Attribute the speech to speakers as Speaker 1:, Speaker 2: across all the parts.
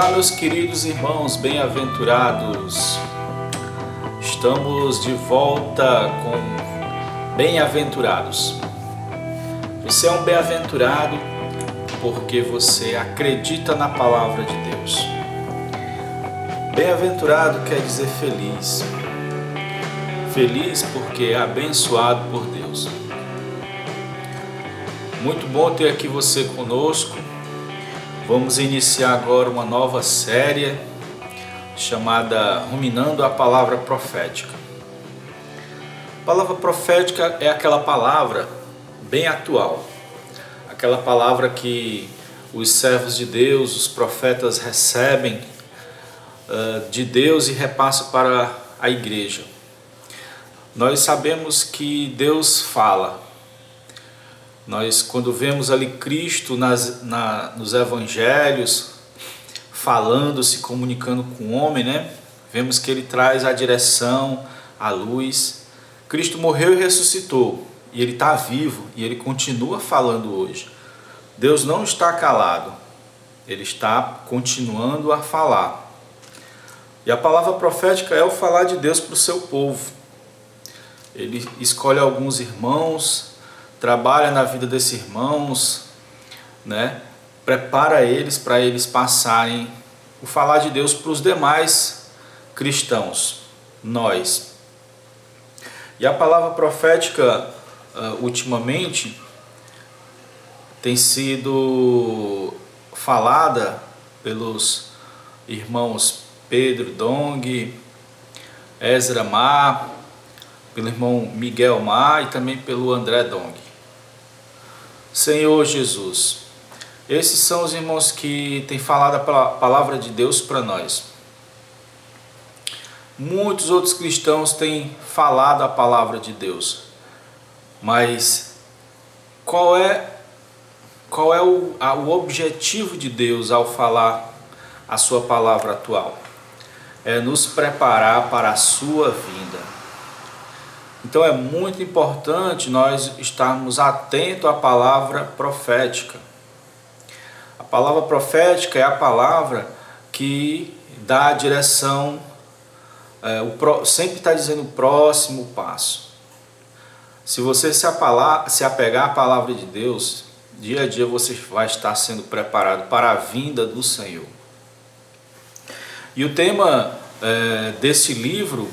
Speaker 1: Olá, meus queridos irmãos bem-aventurados. Estamos de volta com bem-aventurados. Você é um bem-aventurado porque você acredita na palavra de Deus. Bem-aventurado quer dizer feliz. Feliz porque é abençoado por Deus. Muito bom ter aqui você conosco Vamos iniciar agora uma nova série chamada Ruminando a Palavra Profética. A palavra profética é aquela palavra bem atual, aquela palavra que os servos de Deus, os profetas recebem uh, de Deus e repassam para a igreja. Nós sabemos que Deus fala, nós, quando vemos ali Cristo nas, na, nos evangelhos, falando, se comunicando com o homem, né? Vemos que ele traz a direção, a luz. Cristo morreu e ressuscitou, e ele está vivo e ele continua falando hoje. Deus não está calado, ele está continuando a falar. E a palavra profética é o falar de Deus para o seu povo. Ele escolhe alguns irmãos, trabalha na vida desses irmãos, né? Prepara eles para eles passarem o falar de Deus para os demais cristãos, nós. E a palavra profética uh, ultimamente tem sido falada pelos irmãos Pedro Dong, Ezra Mar, pelo irmão Miguel Mar e também pelo André Dong. Senhor Jesus. Esses são os irmãos que têm falado a palavra de Deus para nós. Muitos outros cristãos têm falado a palavra de Deus, mas qual é qual é o, a, o objetivo de Deus ao falar a sua palavra atual? É nos preparar para a sua vinda. Então é muito importante nós estarmos atentos à palavra profética. A palavra profética é a palavra que dá a direção, é, o, sempre está dizendo o próximo passo. Se você se, apalar, se apegar à palavra de Deus, dia a dia você vai estar sendo preparado para a vinda do Senhor. E o tema é, desse livro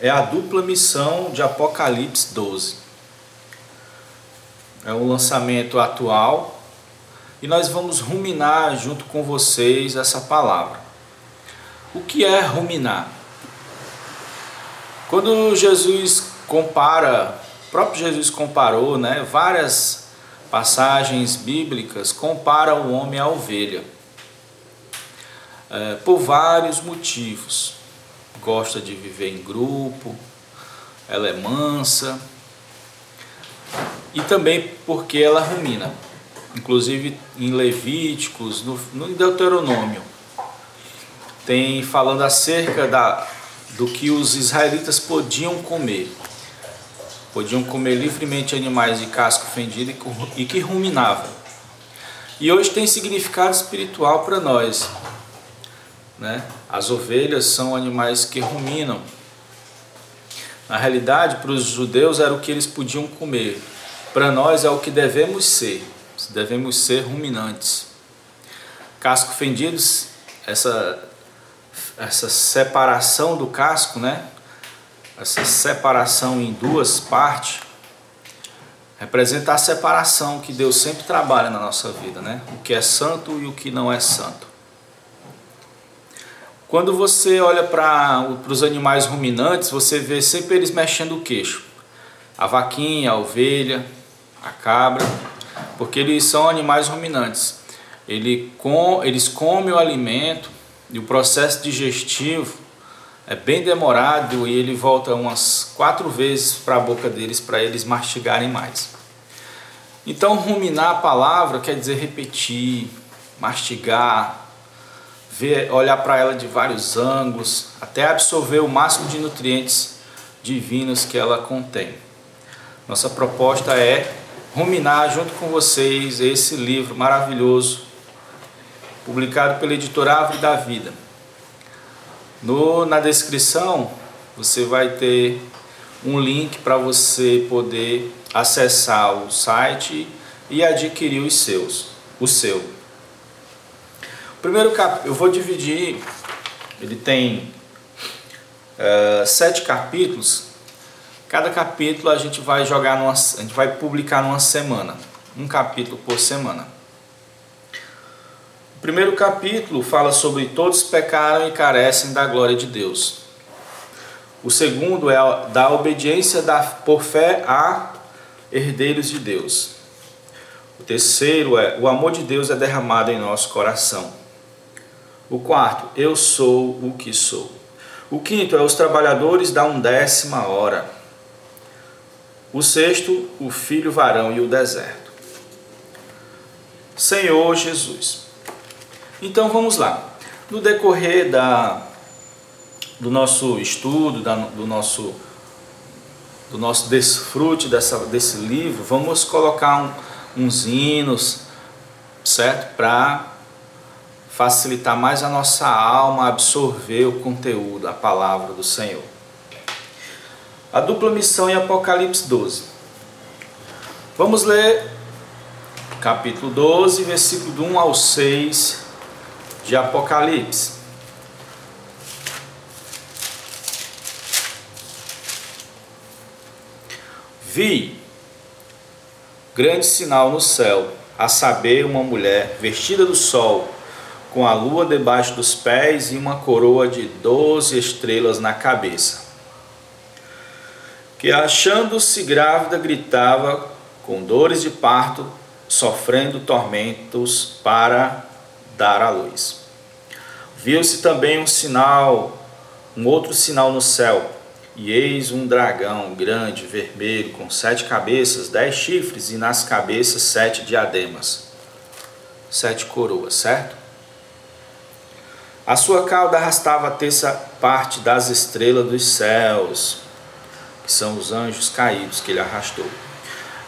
Speaker 1: é a dupla missão de Apocalipse 12. É um lançamento atual e nós vamos ruminar junto com vocês essa palavra. O que é ruminar? Quando Jesus compara, o próprio Jesus comparou, né, várias passagens bíblicas compara o homem à ovelha. É, por vários motivos gosta de viver em grupo, ela é mansa e também porque ela rumina. Inclusive em Levíticos, no, no Deuteronômio, tem falando acerca da, do que os israelitas podiam comer. Podiam comer livremente animais de casco fendido e que ruminavam. E hoje tem significado espiritual para nós. Né? As ovelhas são animais que ruminam. Na realidade, para os judeus era o que eles podiam comer. Para nós é o que devemos ser. Devemos ser ruminantes. Casco fendidos, essa, essa separação do casco, né? essa separação em duas partes, representa a separação que Deus sempre trabalha na nossa vida, né? O que é santo e o que não é santo. Quando você olha para os animais ruminantes, você vê sempre eles mexendo o queixo. A vaquinha, a ovelha, a cabra, porque eles são animais ruminantes. Ele com, eles comem o alimento e o processo digestivo é bem demorado e ele volta umas quatro vezes para a boca deles para eles mastigarem mais. Então, ruminar a palavra quer dizer repetir, mastigar, ver, olhar para ela de vários ângulos, até absorver o máximo de nutrientes divinos que ela contém. Nossa proposta é ruminar junto com vocês esse livro maravilhoso publicado pela editora Árvore da Vida. No, na descrição você vai ter um link para você poder acessar o site e adquirir os seus, o seu. Primeiro capítulo, eu vou dividir, ele tem uh, sete capítulos. Cada capítulo a gente vai jogar numa, a gente vai publicar numa semana, um capítulo por semana. O primeiro capítulo fala sobre todos pecaram e carecem da glória de Deus. O segundo é da obediência da, por fé a herdeiros de Deus. O terceiro é o amor de Deus é derramado em nosso coração. O quarto, eu sou o que sou. O quinto é os trabalhadores da undécima hora. O sexto, o filho varão e o deserto. Senhor Jesus. Então vamos lá. No decorrer da, do nosso estudo, da, do nosso do nosso desfrute dessa, desse livro, vamos colocar um, uns hinos, certo? Para facilitar mais a nossa alma absorver o conteúdo, a palavra do Senhor. A dupla missão em Apocalipse 12. Vamos ler capítulo 12, versículo do 1 ao 6 de Apocalipse. Vi grande sinal no céu, a saber, uma mulher vestida do sol, com a lua debaixo dos pés e uma coroa de doze estrelas na cabeça. Que achando-se grávida gritava com dores de parto, sofrendo tormentos para dar à luz. Viu-se também um sinal, um outro sinal no céu e eis um dragão grande, vermelho, com sete cabeças, dez chifres, e nas cabeças sete diademas, sete coroas, certo? A sua cauda arrastava a terça parte das estrelas dos céus, que são os anjos caídos que ele arrastou,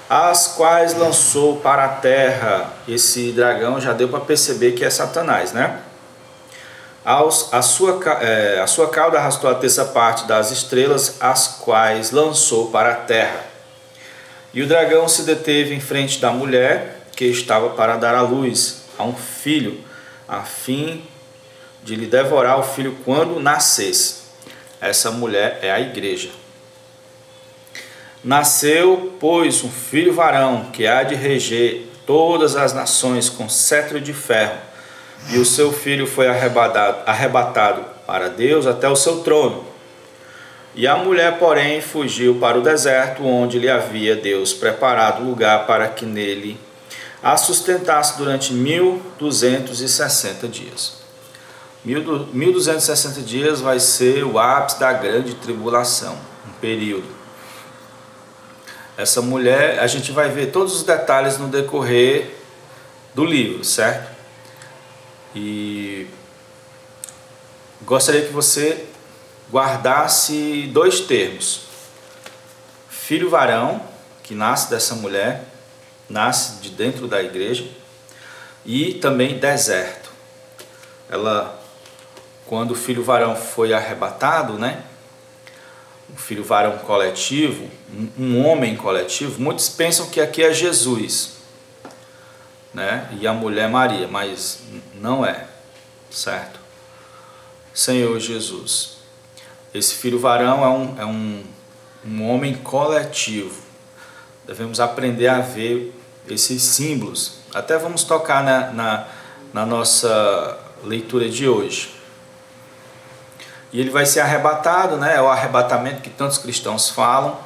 Speaker 1: as quais lançou para a terra. Esse dragão já deu para perceber que é Satanás, né? Aos, a, sua, é, a sua cauda arrastou a terça parte das estrelas, as quais lançou para a terra. E o dragão se deteve em frente da mulher, que estava para dar à luz a um filho, a fim de lhe devorar o filho quando nascesse. Essa mulher é a igreja. Nasceu, pois, um filho varão, que há de reger todas as nações com cetro de ferro e o seu filho foi arrebatado, arrebatado para Deus até o seu trono. E a mulher, porém, fugiu para o deserto, onde lhe havia Deus preparado lugar para que nele a sustentasse durante 1260 dias. 1260 dias vai ser o ápice da grande tribulação, um período. Essa mulher, a gente vai ver todos os detalhes no decorrer do livro, certo? E gostaria que você guardasse dois termos: filho varão, que nasce dessa mulher, nasce de dentro da igreja, e também deserto. Ela, quando o filho varão foi arrebatado, né? O filho varão coletivo, um homem coletivo, muitos pensam que aqui é Jesus né? e a mulher Maria, mas não é, certo? Senhor Jesus, esse filho varão é um, é um, um homem coletivo, devemos aprender a ver esses símbolos, até vamos tocar na, na, na nossa leitura de hoje. E ele vai ser arrebatado, né? é o arrebatamento que tantos cristãos falam.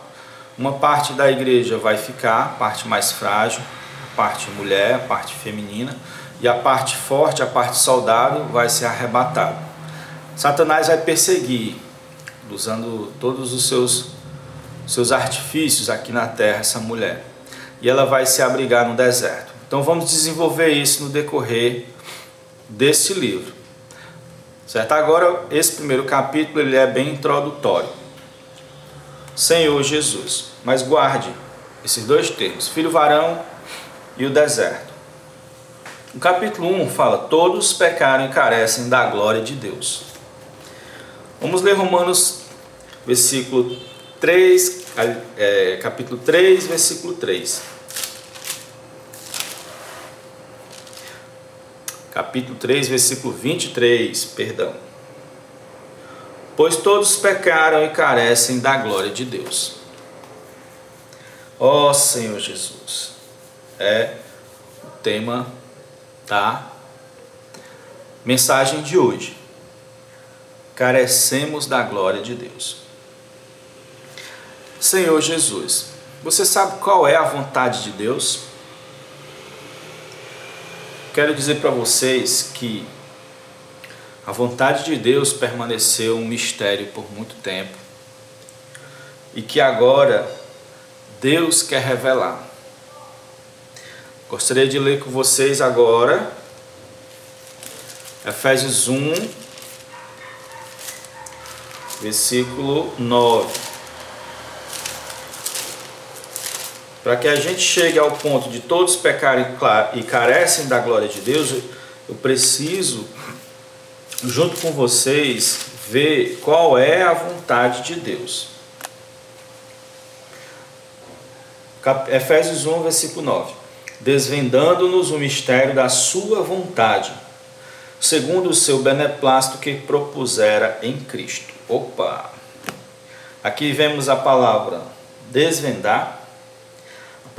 Speaker 1: Uma parte da igreja vai ficar, parte mais frágil, parte mulher, parte feminina, e a parte forte, a parte soldado, vai ser arrebatado. Satanás vai perseguir, usando todos os seus, seus artifícios aqui na terra, essa mulher. E ela vai se abrigar no deserto. Então vamos desenvolver isso no decorrer desse livro. Certo? Agora, esse primeiro capítulo ele é bem introdutório. Senhor Jesus. Mas guarde esses dois termos: filho varão e o deserto. No capítulo 1 fala: Todos pecaram e carecem da glória de Deus. Vamos ler Romanos, versículo 3, é, capítulo 3, versículo 3. Capítulo 3, versículo 23, perdão. Pois todos pecaram e carecem da glória de Deus. Ó oh, Senhor Jesus, é o tema da mensagem de hoje. Carecemos da glória de Deus. Senhor Jesus, você sabe qual é a vontade de Deus? Quero dizer para vocês que a vontade de Deus permaneceu um mistério por muito tempo e que agora Deus quer revelar. Gostaria de ler com vocês agora Efésios 1, versículo 9. Para que a gente chegue ao ponto de todos pecarem e carecem da glória de Deus, eu preciso, junto com vocês, ver qual é a vontade de Deus. Efésios 1, versículo 9 desvendando-nos o mistério da sua vontade, segundo o seu beneplácito que propusera em Cristo. Opa! Aqui vemos a palavra desvendar,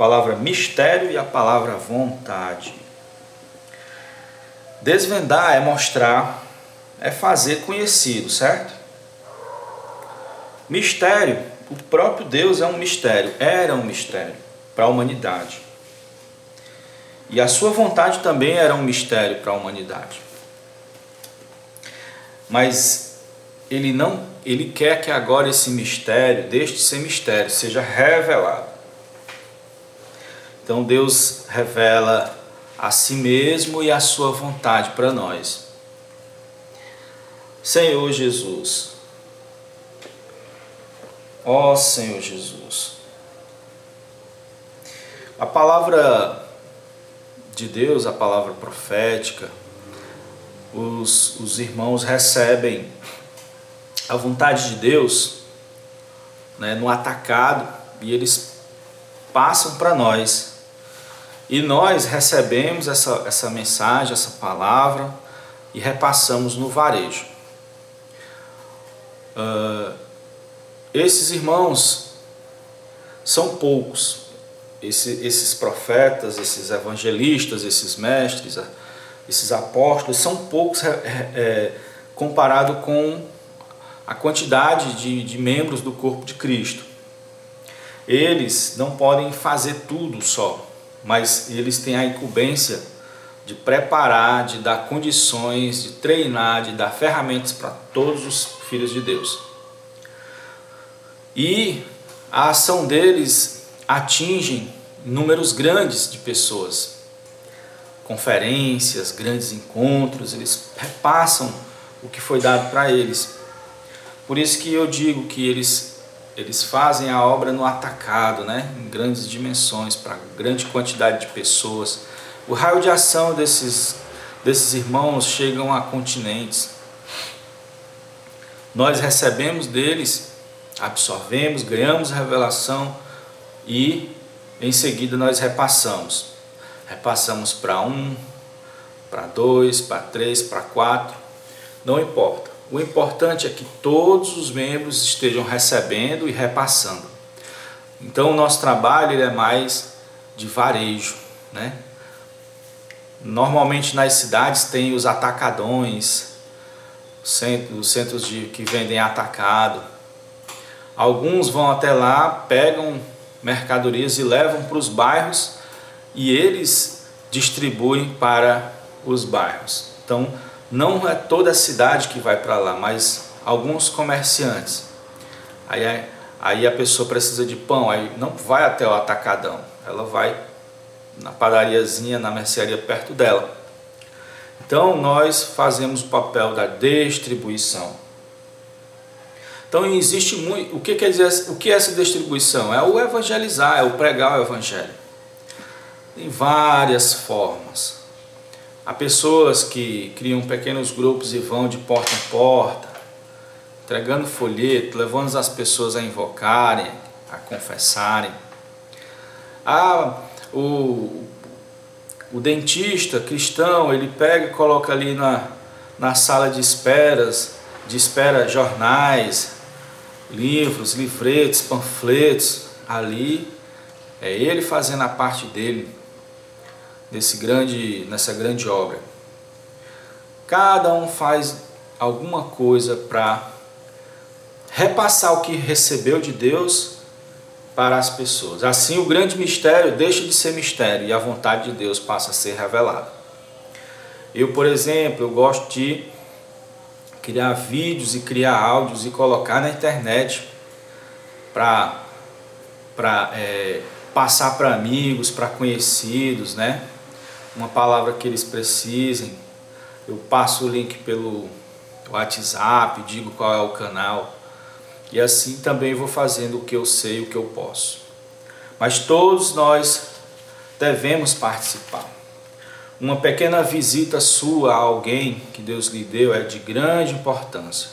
Speaker 1: palavra mistério e a palavra vontade. Desvendar é mostrar, é fazer conhecido, certo? Mistério, o próprio Deus é um mistério, era um mistério para a humanidade. E a sua vontade também era um mistério para a humanidade. Mas ele não, ele quer que agora esse mistério, deixe de ser mistério, seja revelado. Então Deus revela a si mesmo e a sua vontade para nós. Senhor Jesus, ó Senhor Jesus, a palavra de Deus, a palavra profética, os, os irmãos recebem a vontade de Deus né, no atacado e eles passam para nós. E nós recebemos essa, essa mensagem, essa palavra e repassamos no varejo. Uh, esses irmãos são poucos, esse, esses profetas, esses evangelistas, esses mestres, esses apóstolos, são poucos é, é, comparado com a quantidade de, de membros do corpo de Cristo. Eles não podem fazer tudo só, mas eles têm a incumbência de preparar, de dar condições, de treinar, de dar ferramentas para todos os filhos de Deus. E a ação deles atingem números grandes de pessoas. Conferências, grandes encontros, eles repassam o que foi dado para eles. Por isso que eu digo que eles, eles fazem a obra no atacado, né? em grandes dimensões, para grande quantidade de pessoas. O raio de ação desses, desses irmãos chegam a continentes. Nós recebemos deles, absorvemos, ganhamos revelação e em seguida nós repassamos. Repassamos para um, para dois, para três, para quatro, não importa. O importante é que todos os membros estejam recebendo e repassando. Então o nosso trabalho é mais de varejo, né? Normalmente nas cidades tem os atacadões, os centros de, que vendem atacado. Alguns vão até lá, pegam mercadorias e levam para os bairros e eles distribuem para os bairros. Então, não é toda a cidade que vai para lá, mas alguns comerciantes. Aí, aí a pessoa precisa de pão, aí não vai até o atacadão, ela vai na padariazinha, na mercearia perto dela. Então, nós fazemos o papel da distribuição. Então existe muito. O que quer dizer? O que é essa distribuição? É o evangelizar, é o pregar o evangelho. Tem várias formas. Há pessoas que criam pequenos grupos e vão de porta em porta, entregando folheto, levando as pessoas a invocarem, a confessarem. Há o, o dentista cristão, ele pega e coloca ali na, na sala de esperas, de espera jornais, livros, livretes, panfletos, ali é ele fazendo a parte dele nesse grande, nessa grande obra. Cada um faz alguma coisa para repassar o que recebeu de Deus para as pessoas. Assim, o grande mistério deixa de ser mistério e a vontade de Deus passa a ser revelada. Eu, por exemplo, eu gosto de criar vídeos e criar áudios e colocar na internet para é, passar para amigos, para conhecidos, né? Uma palavra que eles precisem, eu passo o link pelo WhatsApp, digo qual é o canal. E assim também vou fazendo o que eu sei, o que eu posso. Mas todos nós devemos participar. Uma pequena visita sua a alguém que Deus lhe deu é de grande importância.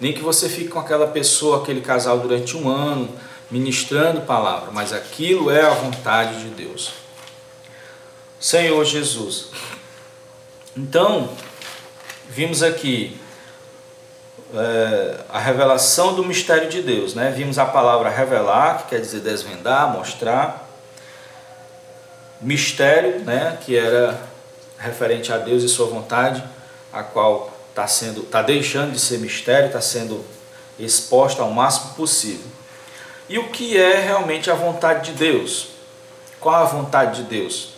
Speaker 1: Nem que você fique com aquela pessoa, aquele casal durante um ano, ministrando palavra, mas aquilo é a vontade de Deus. Senhor Jesus. Então, vimos aqui é, a revelação do mistério de Deus, né? Vimos a palavra revelar, que quer dizer desvendar, mostrar. Mistério, né? Que era referente a Deus e sua vontade, a qual está sendo, está deixando de ser mistério, está sendo exposta ao máximo possível. E o que é realmente a vontade de Deus? Qual a vontade de Deus?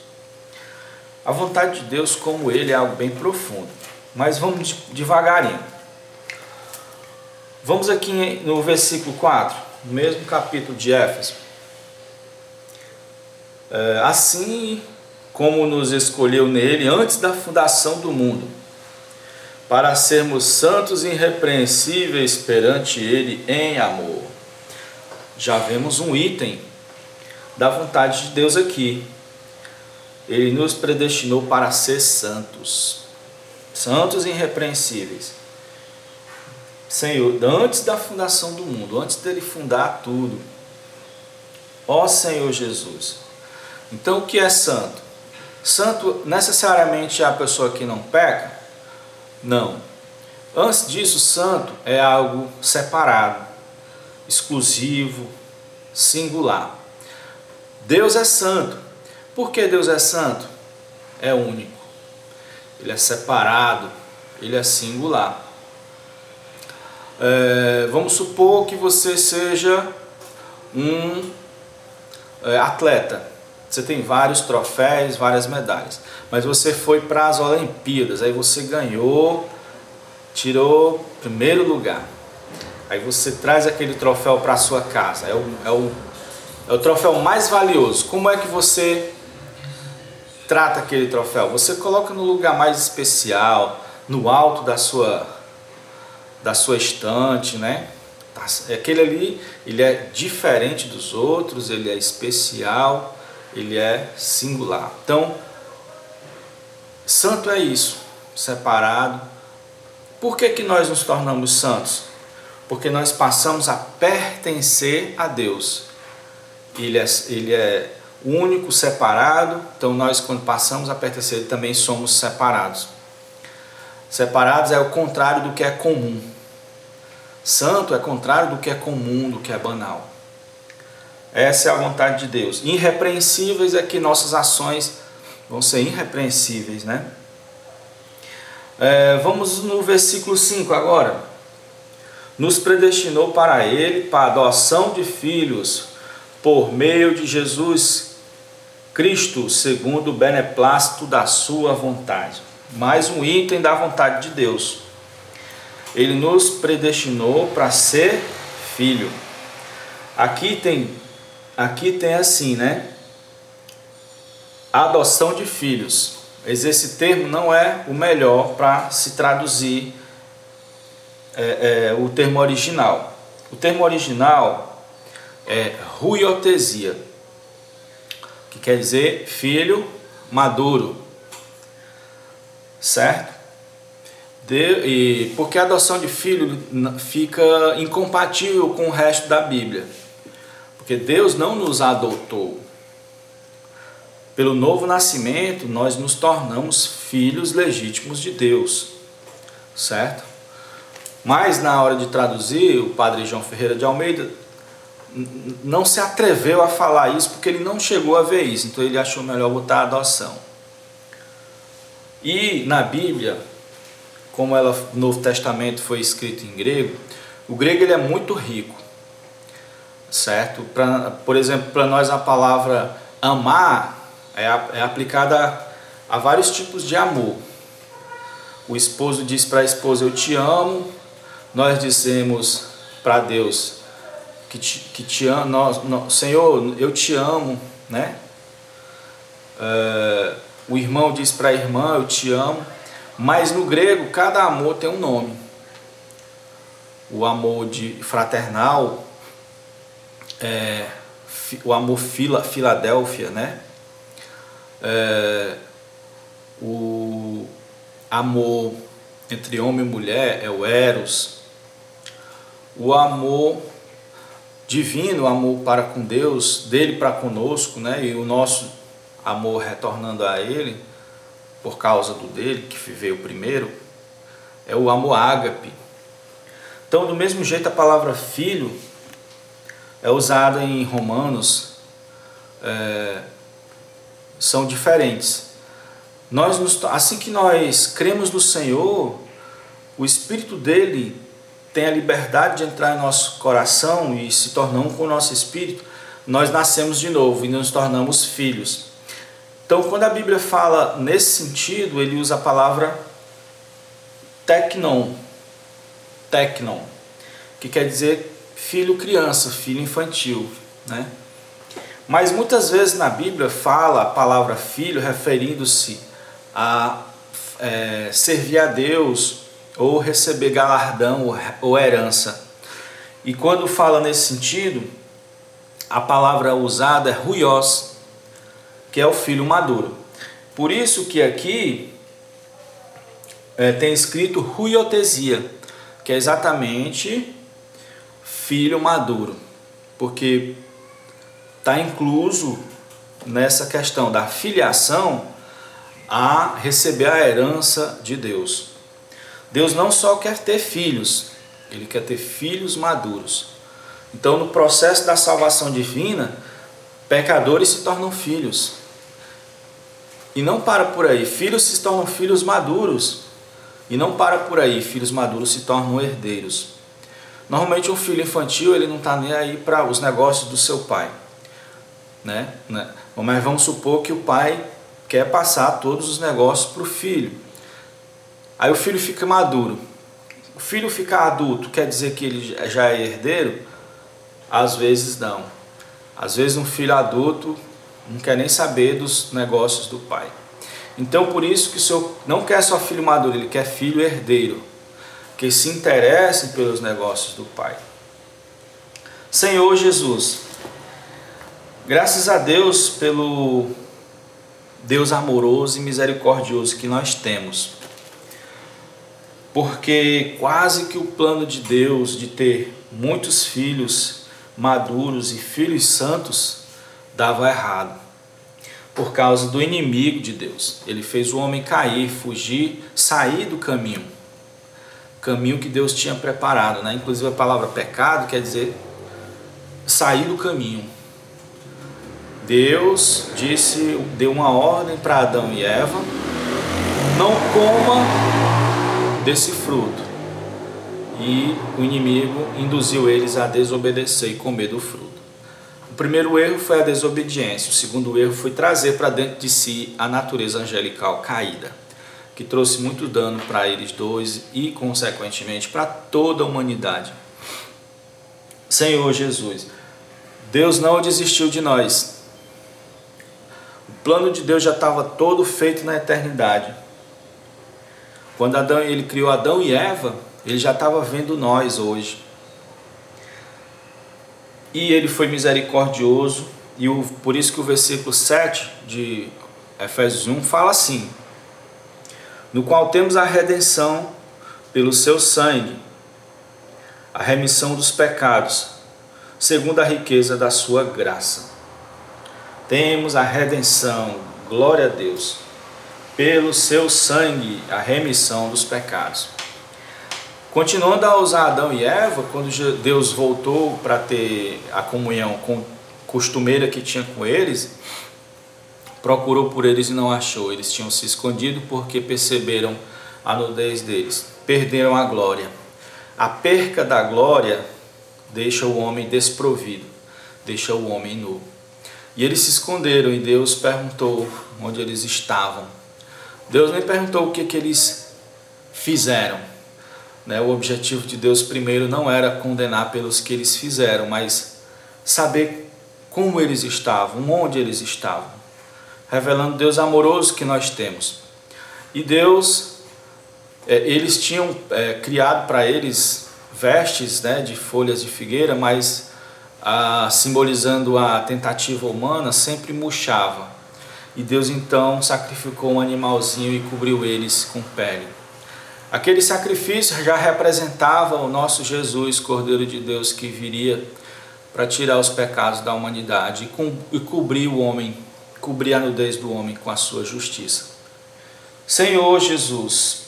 Speaker 1: A vontade de Deus, como Ele, é algo bem profundo. Mas vamos devagarinho. Vamos aqui no versículo 4, no mesmo capítulo de Éfeso. É, assim como nos escolheu nele antes da fundação do mundo, para sermos santos e irrepreensíveis perante Ele em amor. Já vemos um item da vontade de Deus aqui. Ele nos predestinou para ser santos, santos e irrepreensíveis. Senhor, antes da fundação do mundo, antes dele fundar tudo, ó Senhor Jesus. Então, o que é santo? Santo necessariamente é a pessoa que não peca? Não. Antes disso, santo é algo separado, exclusivo, singular. Deus é santo. Por que Deus é santo? É único. Ele é separado, ele é singular. É, vamos supor que você seja um é, atleta. Você tem vários troféus, várias medalhas. Mas você foi para as Olimpíadas, aí você ganhou, tirou primeiro lugar. Aí você traz aquele troféu para sua casa. É o, é, o, é o troféu mais valioso. Como é que você trata aquele troféu? Você coloca no lugar mais especial, no alto da sua da sua estante, né? Tá, aquele ali, ele é diferente dos outros, ele é especial, ele é singular. Então, santo é isso, separado. Por que, que nós nos tornamos santos? Porque nós passamos a pertencer a Deus. Ele é, ele é único, separado. Então nós quando passamos a pertencer também somos separados. Separados é o contrário do que é comum. Santo é contrário do que é comum, do que é banal. Essa é a vontade de Deus. Irrepreensíveis é que nossas ações vão ser irrepreensíveis, né? É, vamos no versículo 5 agora. Nos predestinou para Ele, para a adoção de filhos, por meio de Jesus Cristo segundo o beneplácito da sua vontade. Mais um item da vontade de Deus. Ele nos predestinou para ser filho. Aqui tem aqui tem assim, né? Adoção de filhos. Mas esse termo não é o melhor para se traduzir é, é, o termo original. O termo original é ruiotesia que quer dizer filho maduro. certo? De, e porque a adoção de filho fica incompatível com o resto da Bíblia. Porque Deus não nos adotou. Pelo novo nascimento, nós nos tornamos filhos legítimos de Deus, certo? Mas na hora de traduzir, o padre João Ferreira de Almeida não se atreveu a falar isso porque ele não chegou a ver isso, então ele achou melhor botar a adoção. E na Bíblia, como ela, o Novo Testamento foi escrito em grego, o grego ele é muito rico, certo? Pra, por exemplo, para nós a palavra amar é, é aplicada a, a vários tipos de amor. O esposo diz para a esposa: Eu te amo. Nós dizemos para Deus que te, que te nós, nós, Senhor, eu te amo, né? É, o irmão diz para a irmã: Eu te amo. Mas no grego, cada amor tem um nome. O amor de fraternal, é, o amor fila, Filadélfia, né? É, o amor entre homem e mulher é o Eros. O amor divino, o amor para com Deus, dele para conosco, né? E o nosso amor retornando a ele por causa do dele, que veio primeiro, é o amor ágape. Então, do mesmo jeito, a palavra filho é usada em Romanos, é, são diferentes. Nós nos, assim que nós cremos no Senhor, o Espírito dele tem a liberdade de entrar em nosso coração e se tornar um com o nosso espírito, nós nascemos de novo e nos tornamos filhos. Então, quando a Bíblia fala nesse sentido, ele usa a palavra technon, technon, que quer dizer filho criança, filho infantil, né? Mas muitas vezes na Bíblia fala a palavra filho referindo-se a é, servir a Deus ou receber galardão ou herança. E quando fala nesse sentido, a palavra usada é ruios, que é o filho maduro. Por isso que aqui é, tem escrito ruiotesia, que é exatamente filho maduro, porque está incluso nessa questão da filiação a receber a herança de Deus. Deus não só quer ter filhos, ele quer ter filhos maduros. Então, no processo da salvação divina, pecadores se tornam filhos. E não para por aí. Filhos se tornam filhos maduros. E não para por aí. Filhos maduros se tornam herdeiros. Normalmente um filho infantil ele não está nem aí para os negócios do seu pai. Né? né? Mas vamos supor que o pai quer passar todos os negócios para o filho. Aí o filho fica maduro. O filho ficar adulto quer dizer que ele já é herdeiro? Às vezes não. Às vezes um filho adulto não quer nem saber dos negócios do pai. Então por isso que o senhor não quer só filho maduro, ele quer filho herdeiro, que se interesse pelos negócios do pai. Senhor Jesus, graças a Deus pelo Deus amoroso e misericordioso que nós temos. Porque quase que o plano de Deus de ter muitos filhos maduros e filhos santos dava errado por causa do inimigo de Deus. Ele fez o homem cair, fugir, sair do caminho. Caminho que Deus tinha preparado, né? Inclusive a palavra pecado quer dizer sair do caminho. Deus disse, deu uma ordem para Adão e Eva: não coma desse fruto. E o inimigo induziu eles a desobedecer e comer do fruto. O primeiro erro foi a desobediência, o segundo erro foi trazer para dentro de si a natureza angelical caída, que trouxe muito dano para eles dois e, consequentemente, para toda a humanidade. Senhor Jesus, Deus não desistiu de nós. O plano de Deus já estava todo feito na eternidade. Quando Adão, ele criou Adão e Eva, ele já estava vendo nós hoje e ele foi misericordioso, e o, por isso que o versículo 7 de Efésios 1 fala assim: no qual temos a redenção pelo seu sangue, a remissão dos pecados, segundo a riqueza da sua graça. Temos a redenção, glória a Deus, pelo seu sangue, a remissão dos pecados. Continuando a usar Adão e Eva, quando Deus voltou para ter a comunhão costumeira que tinha com eles, procurou por eles e não achou. Eles tinham se escondido porque perceberam a nudez deles, perderam a glória. A perca da glória deixa o homem desprovido, deixa o homem nu. E eles se esconderam e Deus perguntou onde eles estavam. Deus nem perguntou o que, que eles fizeram. Né? O objetivo de Deus primeiro não era condenar pelos que eles fizeram, mas saber como eles estavam, onde eles estavam revelando Deus amoroso que nós temos. E Deus, é, eles tinham é, criado para eles vestes né, de folhas de figueira, mas ah, simbolizando a tentativa humana, sempre murchava. E Deus então sacrificou um animalzinho e cobriu eles com pele. Aquele sacrifício já representava o nosso Jesus, Cordeiro de Deus, que viria para tirar os pecados da humanidade e, cobrir o homem cobrir a nudez do homem com a sua justiça. Senhor Jesus,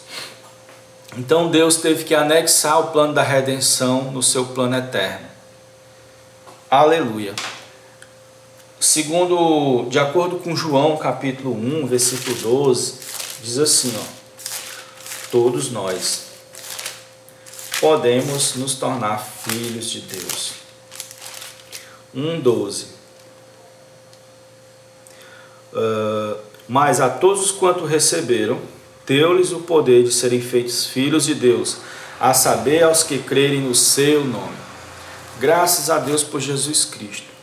Speaker 1: então Deus teve que anexar o plano da redenção no seu plano eterno. Aleluia. Segundo, de acordo com João, capítulo 1, versículo 12, diz assim, ó: Todos nós podemos nos tornar filhos de Deus. 1:12 Uh, mas a todos quanto receberam, deu-lhes o poder de serem feitos filhos de Deus, a saber, aos que crerem no seu nome. Graças a Deus por Jesus Cristo.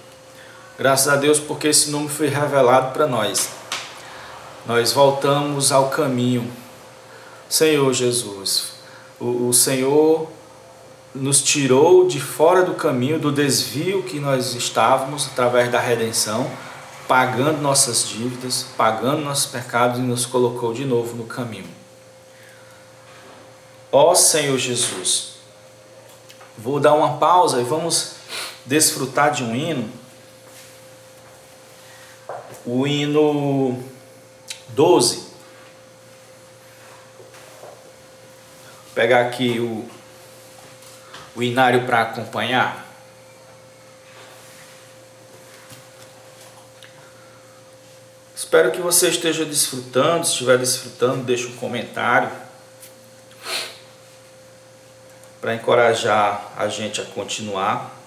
Speaker 1: Graças a Deus porque esse nome foi revelado para nós. Nós voltamos ao caminho. Senhor Jesus, o, o Senhor nos tirou de fora do caminho, do desvio que nós estávamos através da redenção pagando nossas dívidas, pagando nossos pecados e nos colocou de novo no caminho. Ó Senhor Jesus, vou dar uma pausa e vamos desfrutar de um hino. O hino 12. Vou pegar aqui o, o inário para acompanhar. Espero que você esteja desfrutando. Se estiver desfrutando, deixe um comentário para encorajar a gente a continuar.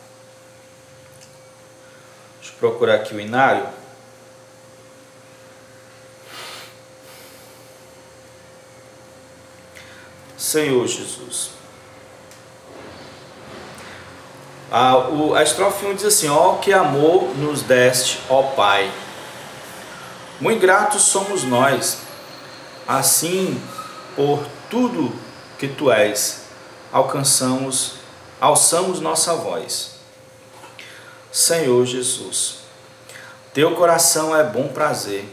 Speaker 1: Deixa eu procurar aqui o inário. Senhor Jesus. A, o, a estrofe 1 diz assim: Ó, que amor nos deste, ó Pai muito gratos somos nós, assim, por tudo que tu és, alcançamos, alçamos nossa voz. Senhor Jesus, teu coração é bom prazer,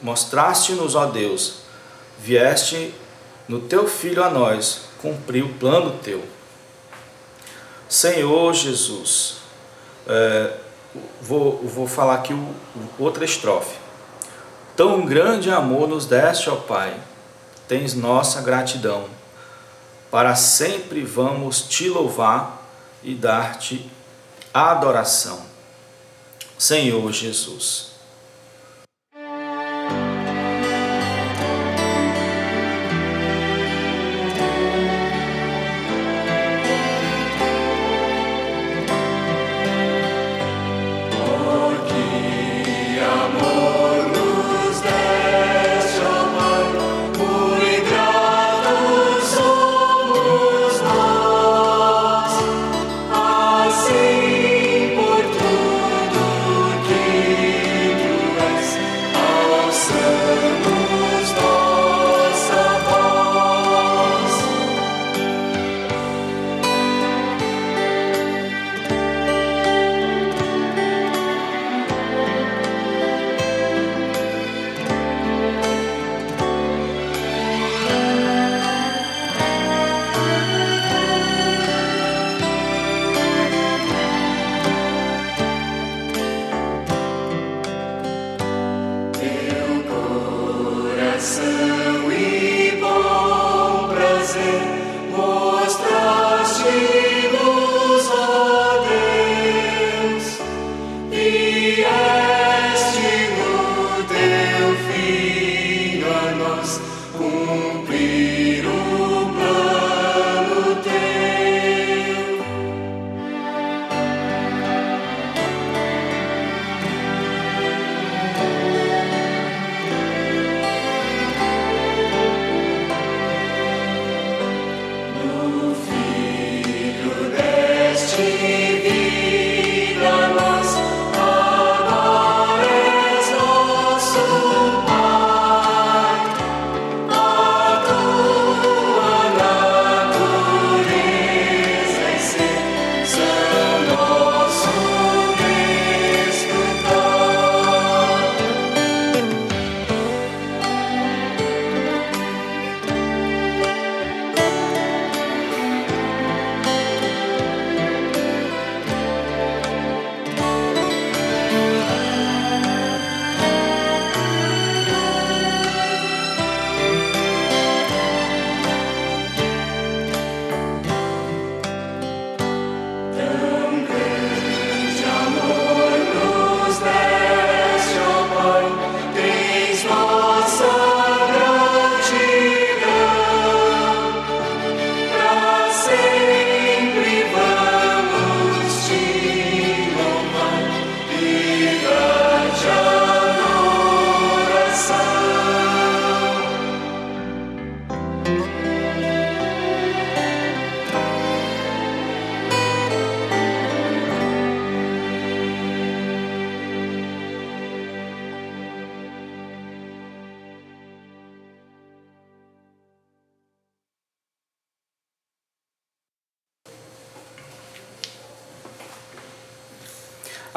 Speaker 1: mostraste-nos, ó Deus, vieste no teu Filho a nós, cumprir o plano teu. Senhor Jesus, é, vou, vou falar aqui outra estrofe. Tão grande amor nos deste, ó Pai, tens nossa gratidão. Para sempre vamos te louvar e dar-te adoração. Senhor Jesus.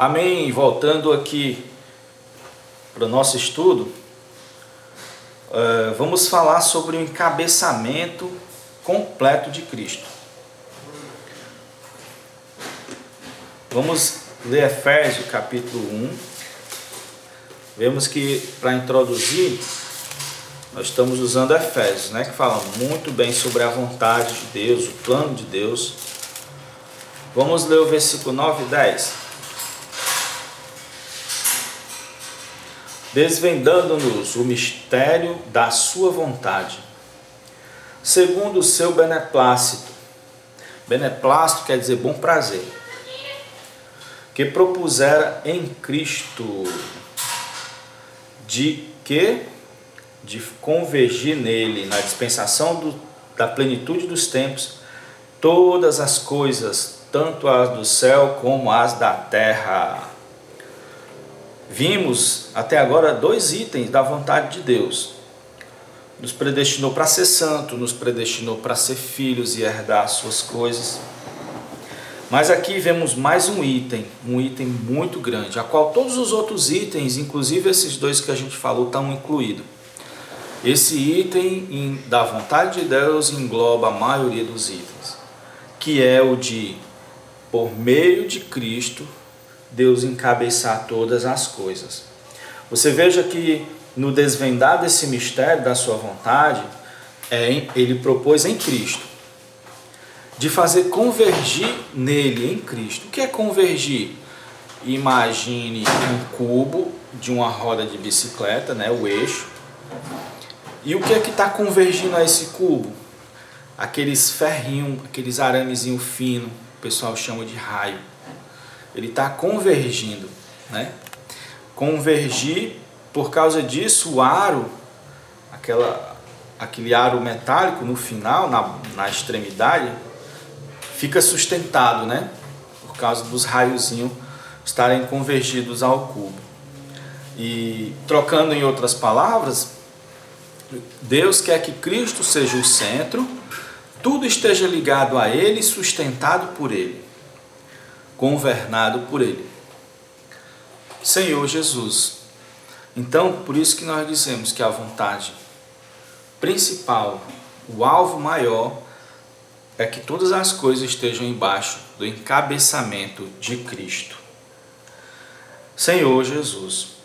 Speaker 1: Amém. Voltando aqui para o nosso estudo, uh, vamos falar sobre o encabeçamento completo de Cristo. Vamos ler Efésios capítulo 1. Vemos que para introduzir, nós estamos usando Efésios, né, que fala muito bem sobre a vontade de Deus, o plano de Deus. Vamos ler o versículo 9 e 10. Desvendando-nos o mistério da sua vontade, segundo o seu beneplácito. Beneplácito quer dizer bom prazer. Que propusera em Cristo de que de convergir nele na dispensação do, da plenitude dos tempos todas as coisas, tanto as do céu como as da terra Vimos até agora dois itens da vontade de Deus. Nos predestinou para ser santo, nos predestinou para ser filhos e herdar as suas coisas. Mas aqui vemos mais um item, um item muito grande, a qual todos os outros itens, inclusive esses dois que a gente falou, estão incluídos. Esse item da vontade de Deus engloba a maioria dos itens, que é o de, por meio de Cristo, Deus encabeçar todas as coisas. Você veja que no desvendar desse mistério da sua vontade, é, ele propôs em Cristo de fazer convergir nele, em Cristo. O que é convergir? Imagine um cubo de uma roda de bicicleta, né, o eixo. E o que é que está convergindo a esse cubo? Aqueles ferrinhos, aqueles aramezinhos finos, o pessoal chama de raio ele está convergindo, né? Convergir, por causa disso, o aro, aquela, aquele aro metálico no final, na, na extremidade, fica sustentado, né? Por causa dos raiozinhos estarem convergidos ao cubo. E trocando em outras palavras, Deus quer que Cristo seja o centro, tudo esteja ligado a Ele, sustentado por Ele governado por Ele. Senhor Jesus. Então, por isso que nós dizemos que a vontade principal, o alvo maior, é que todas as coisas estejam embaixo do encabeçamento de Cristo. Senhor Jesus.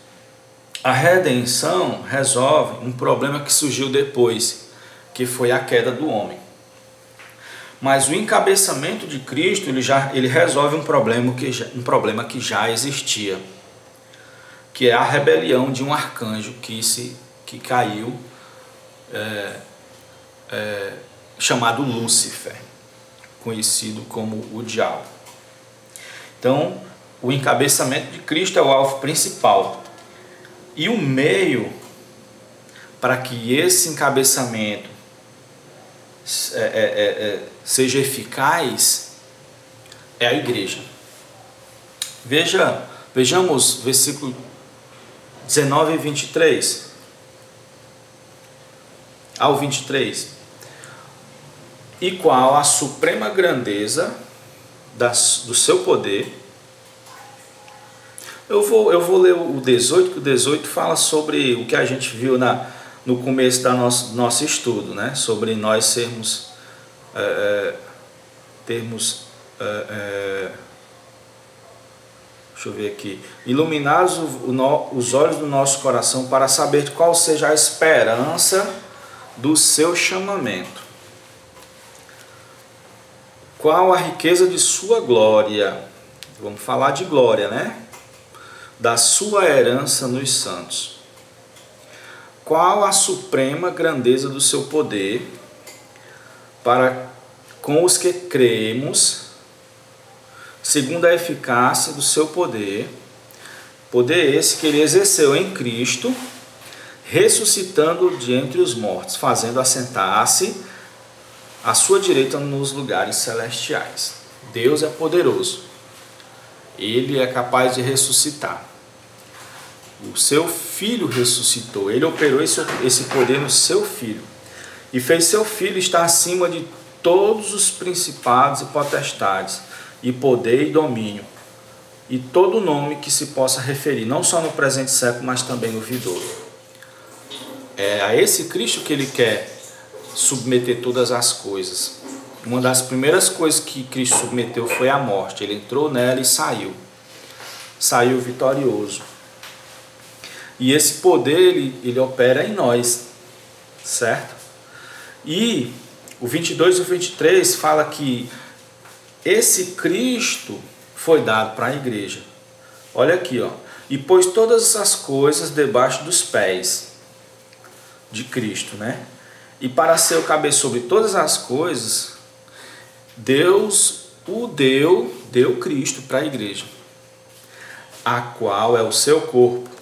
Speaker 1: A redenção resolve um problema que surgiu depois, que foi a queda do homem. Mas o encabeçamento de Cristo ele já ele resolve um problema que já, um problema que já existia, que é a rebelião de um arcanjo que se que caiu é, é, chamado Lúcifer, conhecido como o diabo. Então, o encabeçamento de Cristo é o alvo principal. E o meio para que esse encabeçamento é, é, é, é, seja eficaz é a igreja. Veja, vejamos versículo 19 e 23. Ao 23. E qual a suprema grandeza das, do seu poder. Eu vou, eu vou ler o 18, que o 18 fala sobre o que a gente viu na, no começo do nosso, nosso estudo, né? sobre nós sermos, é, é, termos, é, é, deixa eu ver aqui, iluminados os olhos do nosso coração para saber qual seja a esperança do seu chamamento. Qual a riqueza de sua glória? Vamos falar de glória, né? Da sua herança nos santos qual a suprema grandeza do seu poder para com os que cremos, segundo a eficácia do seu poder, poder esse que ele exerceu em Cristo, ressuscitando de entre os mortos, fazendo assentar-se à sua direita nos lugares celestiais. Deus é poderoso. Ele é capaz de ressuscitar. O seu filho ressuscitou. Ele operou esse, esse poder no seu filho. E fez seu filho estar acima de todos os principados e potestades, e poder e domínio, e todo nome que se possa referir, não só no presente século, mas também no vindouro é a esse Cristo que ele quer submeter todas as coisas. Uma das primeiras coisas que Cristo submeteu foi a morte. Ele entrou nela e saiu. Saiu vitorioso. E esse poder ele, ele opera em nós, certo? E o 22 e o 23 fala que esse Cristo foi dado para a igreja. Olha aqui, ó. E pôs todas essas coisas debaixo dos pés de Cristo, né? E para ser o cabeça sobre todas as coisas, Deus o deu, deu Cristo para a igreja, a qual é o seu corpo.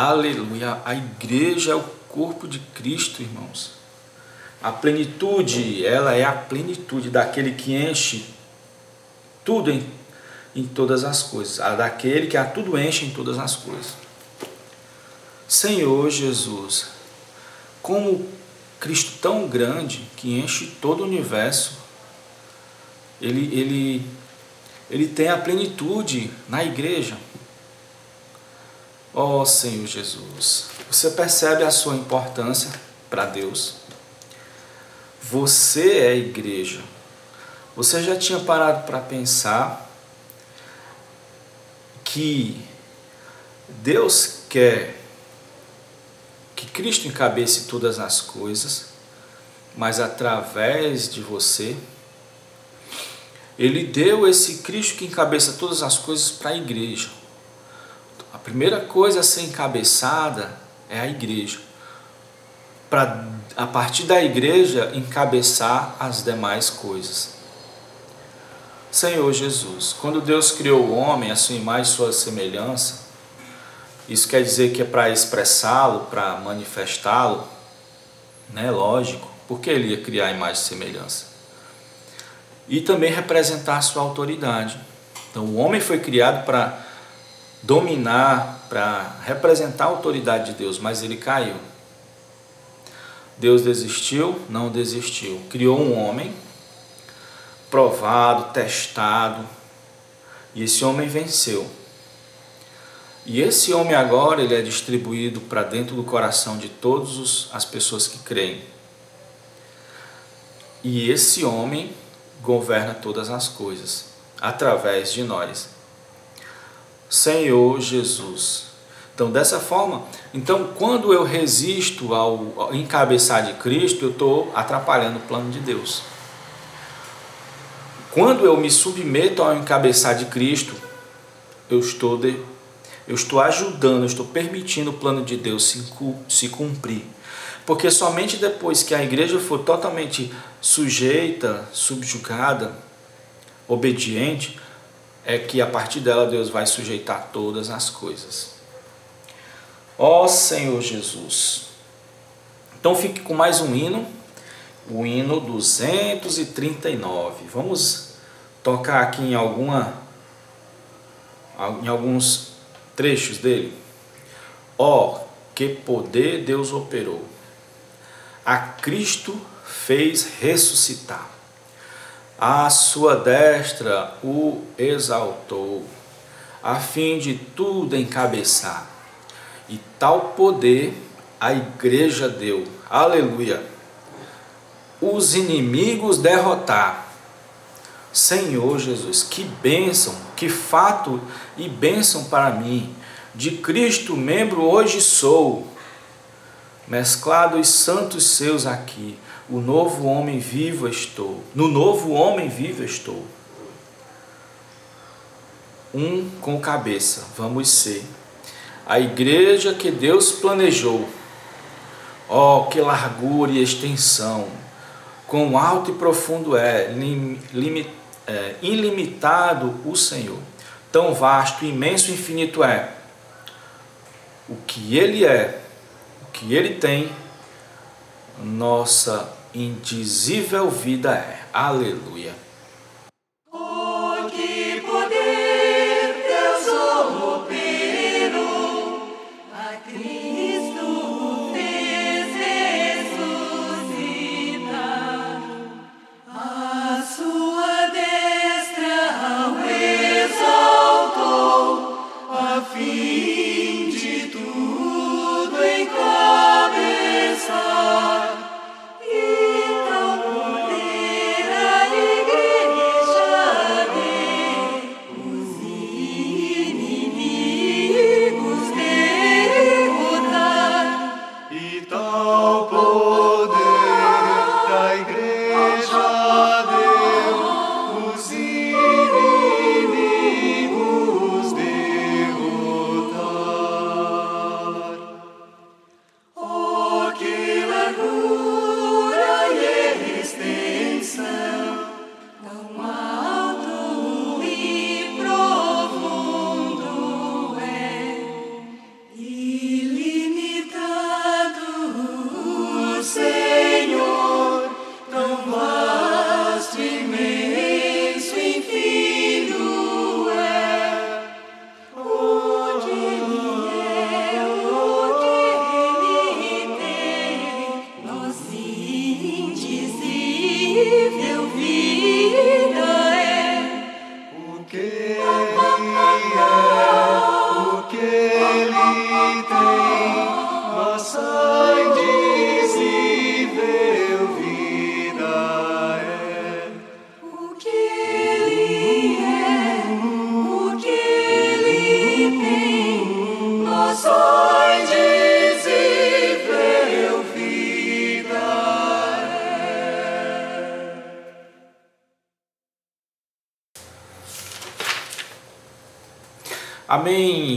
Speaker 1: Aleluia! A igreja é o corpo de Cristo, irmãos. A plenitude, ela é a plenitude daquele que enche tudo em, em todas as coisas, a daquele que a tudo enche em todas as coisas. Senhor Jesus, como Cristo tão grande que enche todo o universo, ele, ele, ele tem a plenitude na igreja. Ó oh, Senhor Jesus, você percebe a sua importância para Deus? Você é igreja. Você já tinha parado para pensar que Deus quer que Cristo encabece todas as coisas, mas através de você, ele deu esse Cristo que encabeça todas as coisas para a igreja. A primeira coisa a ser encabeçada é a igreja. Para a partir da igreja encabeçar as demais coisas. Senhor Jesus, quando Deus criou o homem, a sua imagem e sua semelhança, isso quer dizer que é para expressá-lo, para manifestá-lo, né? Lógico, porque ele ia criar imagem e semelhança. E também representar a sua autoridade. Então, o homem foi criado para dominar, para representar a autoridade de Deus, mas ele caiu. Deus desistiu? Não desistiu. Criou um homem provado, testado, e esse homem venceu. E esse homem agora ele é distribuído para dentro do coração de todas as pessoas que creem. E esse homem governa todas as coisas através de nós. Senhor Jesus. Então, dessa forma, então quando eu resisto ao encabeçar de Cristo, eu estou atrapalhando o plano de Deus. Quando eu me submeto ao encabeçar de Cristo, eu estou de, eu estou ajudando, eu estou permitindo o plano de Deus se, se cumprir. Porque somente depois que a igreja for totalmente sujeita, subjugada, obediente, é que a partir dela Deus vai sujeitar todas as coisas. Ó Senhor Jesus. Então fique com mais um hino, o hino 239. Vamos tocar aqui em alguma em alguns trechos dele. Ó, oh, que poder Deus operou! A Cristo fez ressuscitar. A sua destra o exaltou, a fim de tudo encabeçar. E tal poder a igreja deu. Aleluia! Os inimigos derrotar Senhor Jesus, que bênção, que fato e bênção para mim. De Cristo, membro hoje sou, mesclado os santos seus aqui. O novo homem vivo estou. No novo homem vivo estou. Um com cabeça, vamos ser. A igreja que Deus planejou. Oh, que largura e extensão! Quão alto e profundo é, limitado é, ilimitado o Senhor. Tão vasto, imenso, infinito é o que Ele é, o que Ele tem, nossa indizível vida é. Aleluia.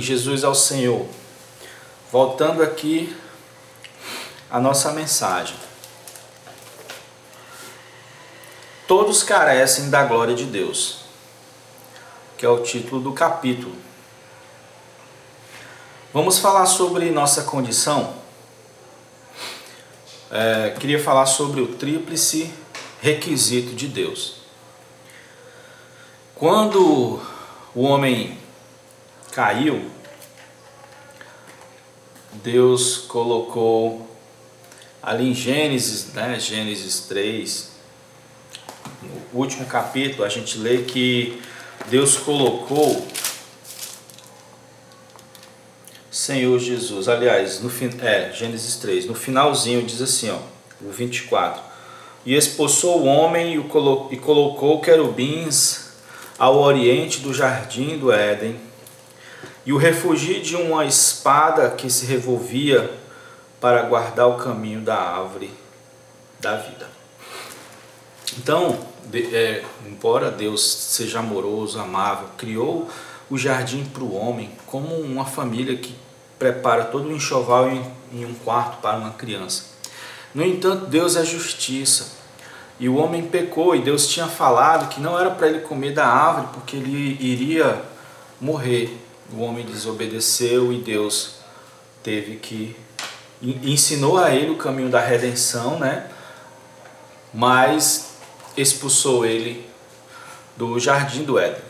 Speaker 1: Jesus ao Senhor. Voltando aqui a nossa mensagem. Todos carecem da glória de Deus, que é o título do capítulo. Vamos falar sobre nossa condição. É, queria falar sobre o tríplice requisito de Deus. Quando o homem caiu, Deus colocou ali em Gênesis, né, Gênesis 3, no último capítulo, a gente lê que Deus colocou Senhor Jesus. Aliás, no é, Gênesis 3, no finalzinho diz assim, ó, o 24. E expulsou o homem e colocou querubins ao oriente do jardim do Éden e o refugi de uma espada que se revolvia para guardar o caminho da árvore da vida. Então, é, embora Deus seja amoroso, amável, criou o jardim para o homem como uma família que prepara todo o enxoval em, em um quarto para uma criança. No entanto, Deus é justiça. E o homem pecou, e Deus tinha falado que não era para ele comer da árvore, porque ele iria morrer o homem desobedeceu e Deus teve que ensinou a ele o caminho da redenção, né? Mas expulsou ele do jardim do Éden.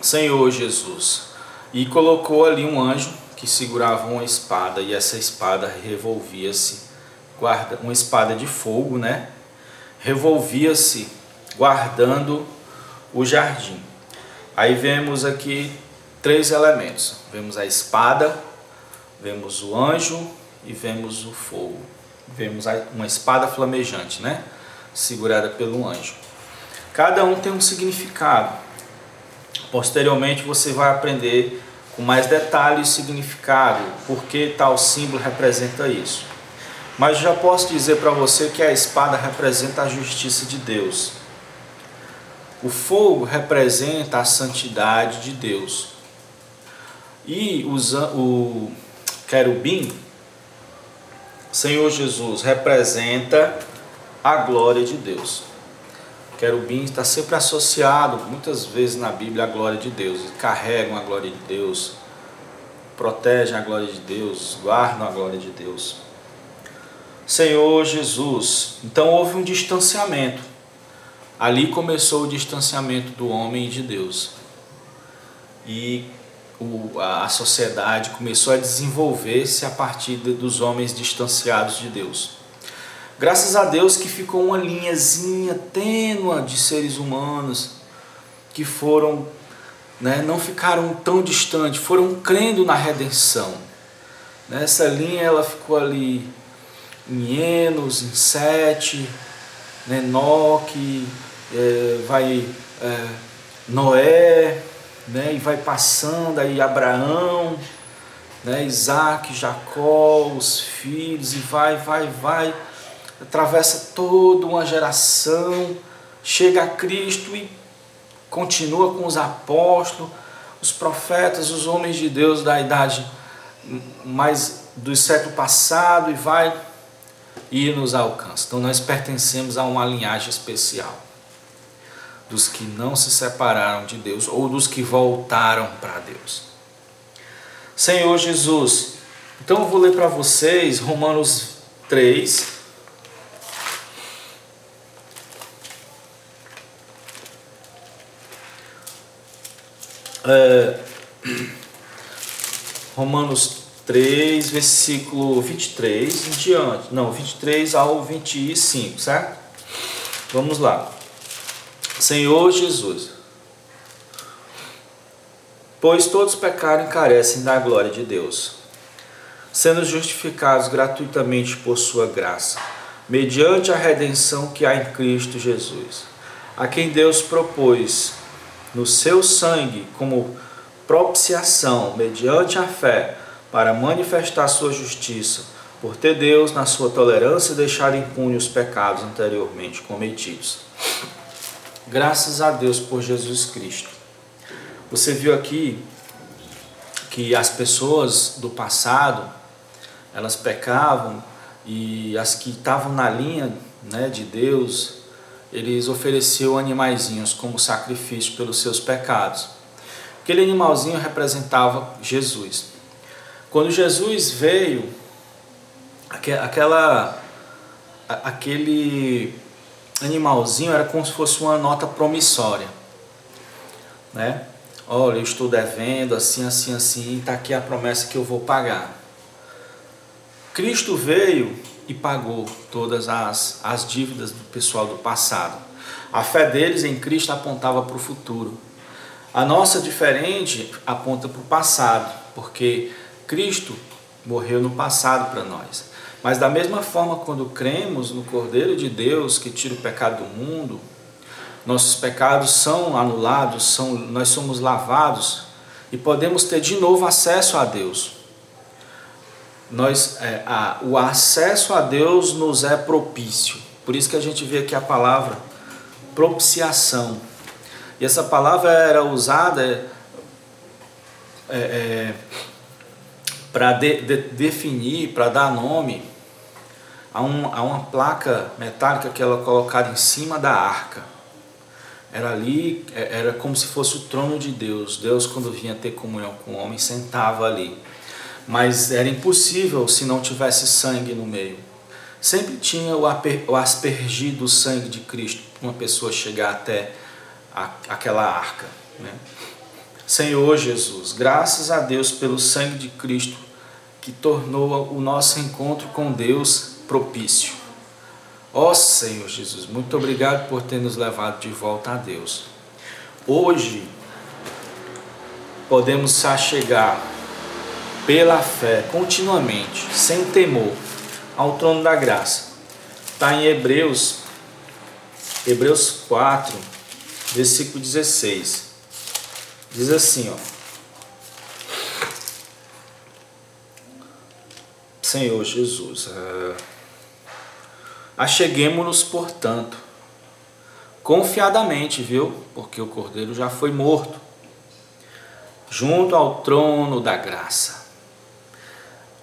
Speaker 1: Senhor Jesus, e colocou ali um anjo que segurava uma espada e essa espada revolvia-se, guarda uma espada de fogo, né? Revolvia-se guardando o jardim. Aí vemos aqui três elementos. Vemos a espada, vemos o anjo e vemos o fogo. Vemos uma espada flamejante, né? Segurada pelo anjo. Cada um tem um significado. Posteriormente você vai aprender com mais detalhe o significado, porque tal símbolo representa isso. Mas já posso dizer para você que a espada representa a justiça de Deus. O fogo representa a santidade de Deus. E o querubim, Senhor Jesus, representa a glória de Deus. O querubim está sempre associado, muitas vezes na Bíblia, à glória de Deus. Carregam a glória de Deus. protegem a glória de Deus, guardam a glória de Deus. Senhor Jesus, então houve um distanciamento. Ali começou o distanciamento do homem e de Deus. E o, a sociedade começou a desenvolver-se a partir dos homens distanciados de Deus. Graças a Deus que ficou uma linhazinha tênua de seres humanos que foram, né, não ficaram tão distantes, foram crendo na redenção. Essa linha ela ficou ali em Enos, em Sete, né, Enoque, é, vai é, Noé, né, e vai passando aí Abraão, né, Isaac, Jacó, os filhos, e vai, vai, vai, atravessa toda uma geração, chega a Cristo e continua com os apóstolos, os profetas, os homens de Deus da idade mais do século passado e vai e nos alcança. Então nós pertencemos a uma linhagem especial dos que não se separaram de Deus ou dos que voltaram para Deus. Senhor Jesus, então eu vou ler para vocês Romanos 3, É, Romanos 3, versículo 23 em diante. Não, 23 ao 25, certo? Vamos lá. Senhor Jesus, pois todos pecaram e carecem da glória de Deus, sendo justificados gratuitamente por Sua graça, mediante a redenção que há em Cristo Jesus, a quem Deus propôs no seu sangue como propiciação mediante a fé para manifestar sua justiça, por ter Deus, na sua tolerância, deixar impune os pecados anteriormente cometidos. Graças a Deus por Jesus Cristo. Você viu aqui que as pessoas do passado, elas pecavam e as que estavam na linha né, de Deus, eles ofereciam animaizinhos como sacrifício pelos seus pecados. Aquele animalzinho representava Jesus. Quando Jesus veio, aquela, aquele animalzinho era como se fosse uma nota promissória, né? Olha, eu estou devendo assim, assim, assim, está aqui a promessa que eu vou pagar. Cristo veio e pagou todas as, as dívidas do pessoal do passado. A fé deles em Cristo apontava para o futuro. A nossa diferente aponta para o passado, porque Cristo morreu no passado para nós. Mas da mesma forma, quando cremos no Cordeiro de Deus que tira o pecado do mundo, nossos pecados são anulados, são, nós somos lavados e podemos ter de novo acesso a Deus nós, é, a, o acesso a Deus nos é propício. Por isso que a gente vê aqui a palavra propiciação. E essa palavra era usada é, é, para de, de, definir, para dar nome a, um, a uma placa metálica que ela colocada em cima da arca. Era ali, é, era como se fosse o trono de Deus. Deus, quando vinha ter comunhão com o homem, sentava ali mas era impossível se não tivesse sangue no meio. Sempre tinha o, aspergir do sangue de Cristo, uma pessoa chegar até a, aquela arca. Né? Senhor Jesus, graças a Deus pelo sangue de Cristo que tornou o nosso encontro com Deus propício. Ó oh, Senhor Jesus, muito obrigado por ter nos levado de volta a Deus. Hoje podemos se achegar pela fé, continuamente, sem temor, ao trono da graça. Está em Hebreus, Hebreus 4, versículo 16. Diz assim, ó. Senhor Jesus, uh, acheguemos-nos, portanto, confiadamente, viu? Porque o cordeiro já foi morto, junto ao trono da graça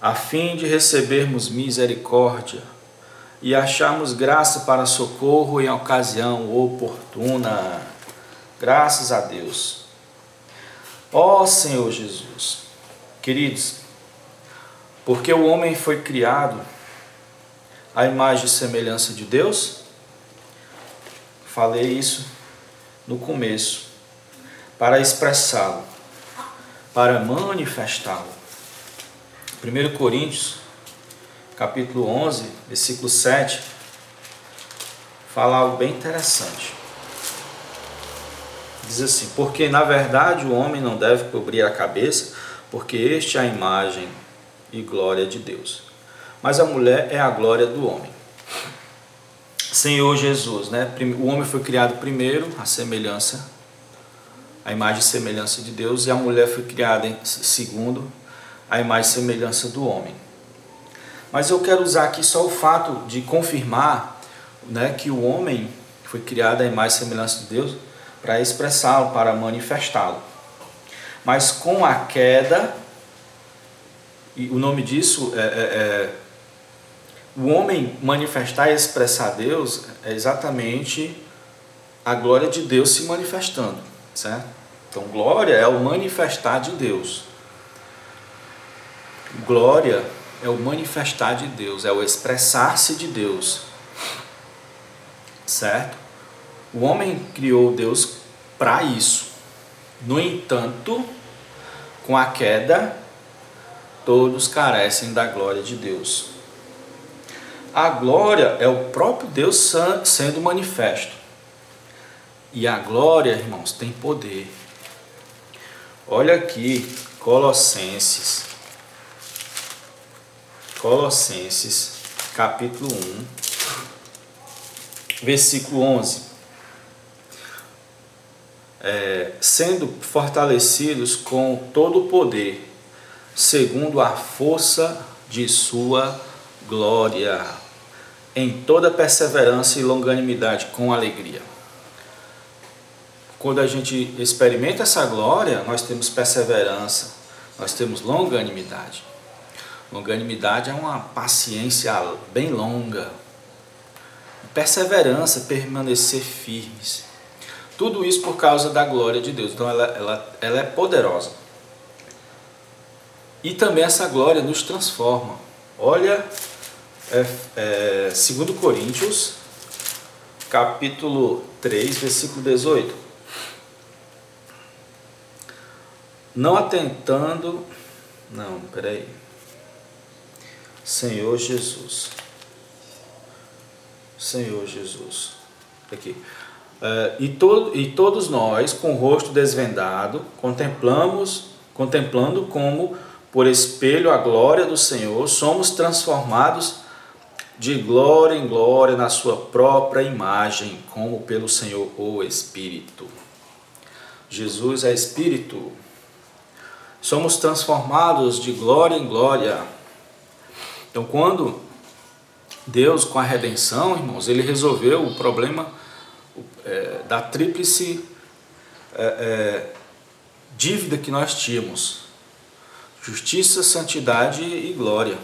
Speaker 1: a fim de recebermos misericórdia e acharmos graça para socorro em ocasião oportuna. Graças a Deus. Ó Senhor Jesus, Queridos, porque o homem foi criado à imagem e semelhança de Deus, falei isso no começo, para expressá-lo, para manifestá-lo. 1 Coríntios, capítulo 11, versículo 7, fala algo bem interessante. Diz assim: Porque na verdade o homem não deve cobrir a cabeça, porque este é a imagem e glória de Deus. Mas a mulher é a glória do homem. Senhor Jesus, né? O homem foi criado primeiro, a semelhança, a imagem e semelhança de Deus, e a mulher foi criada em segundo, a imagem e semelhança do homem. Mas eu quero usar aqui só o fato de confirmar, né, que o homem foi criado à imagem e semelhança de Deus para expressá-lo, para manifestá-lo. Mas com a queda, e o nome disso é, é, é o homem manifestar e expressar Deus é exatamente a glória de Deus se manifestando, certo? Então, glória é o manifestar de Deus. Glória é o manifestar de Deus, é o expressar-se de Deus, certo? O homem criou Deus para isso. No entanto, com a queda, todos carecem da glória de Deus. A glória é o próprio Deus sendo manifesto. E a glória, irmãos, tem poder. Olha aqui, Colossenses. Colossenses, capítulo 1, versículo 11 é, sendo fortalecidos com todo o poder, segundo a força de sua glória, em toda perseverança e longanimidade, com alegria. Quando a gente experimenta essa glória, nós temos perseverança, nós temos longanimidade. Longanimidade é uma paciência bem longa. Perseverança, permanecer firmes. Tudo isso por causa da glória de Deus. Então ela, ela, ela é poderosa. E também essa glória nos transforma. Olha, é, é, 2 Coríntios, capítulo 3, versículo 18. Não atentando. Não, peraí. Senhor Jesus. Senhor Jesus. Aqui. Uh, e, to e todos nós, com o rosto desvendado, contemplamos, contemplando como por espelho a glória do Senhor, somos transformados de glória em glória na sua própria imagem, como pelo Senhor o Espírito. Jesus é Espírito. Somos transformados de glória em glória. Então, quando Deus, com a redenção, irmãos, ele resolveu o problema é, da tríplice é, é, dívida que nós tínhamos: justiça, santidade e glória.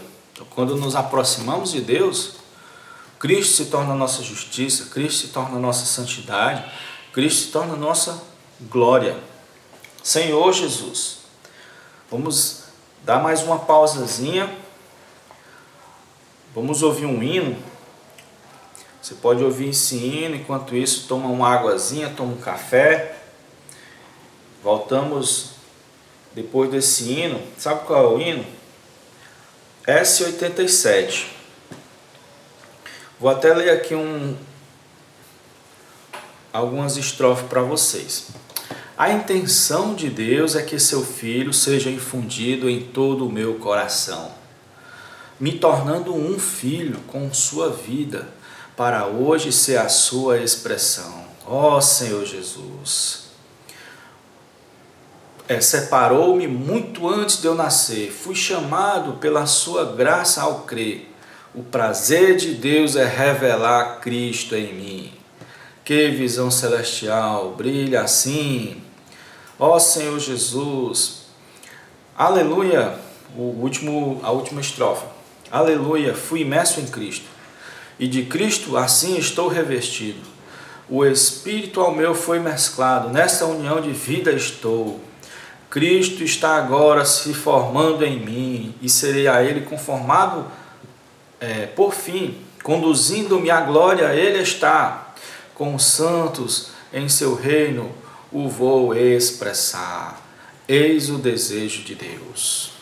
Speaker 1: Quando nos aproximamos de Deus, Cristo se torna a nossa justiça, Cristo se torna a nossa santidade, Cristo se torna a nossa glória. Senhor Jesus, vamos dar mais uma pausazinha, vamos ouvir um hino. Você pode ouvir esse hino, enquanto isso toma uma águazinha, toma um café. Voltamos depois desse hino. Sabe qual é o hino? S87. Vou até ler aqui um algumas estrofes para vocês. A intenção de Deus é que seu filho seja infundido em todo o meu coração, me tornando um filho com sua vida para hoje ser a sua expressão. Ó oh, Senhor Jesus, é, separou-me muito antes de eu nascer, fui chamado pela sua graça ao crer. O prazer de Deus é revelar Cristo em mim. Que visão celestial, brilha assim. Ó Senhor Jesus, aleluia, o último, a última estrofe. Aleluia, fui imerso em Cristo e de Cristo assim estou revestido. O Espírito ao meu foi mesclado, nesta união de vida estou.
Speaker 2: Cristo está agora se formando em mim e serei a Ele conformado é, por fim, conduzindo-me à glória, Ele está com os santos em seu reino, o vou expressar. Eis o desejo de Deus.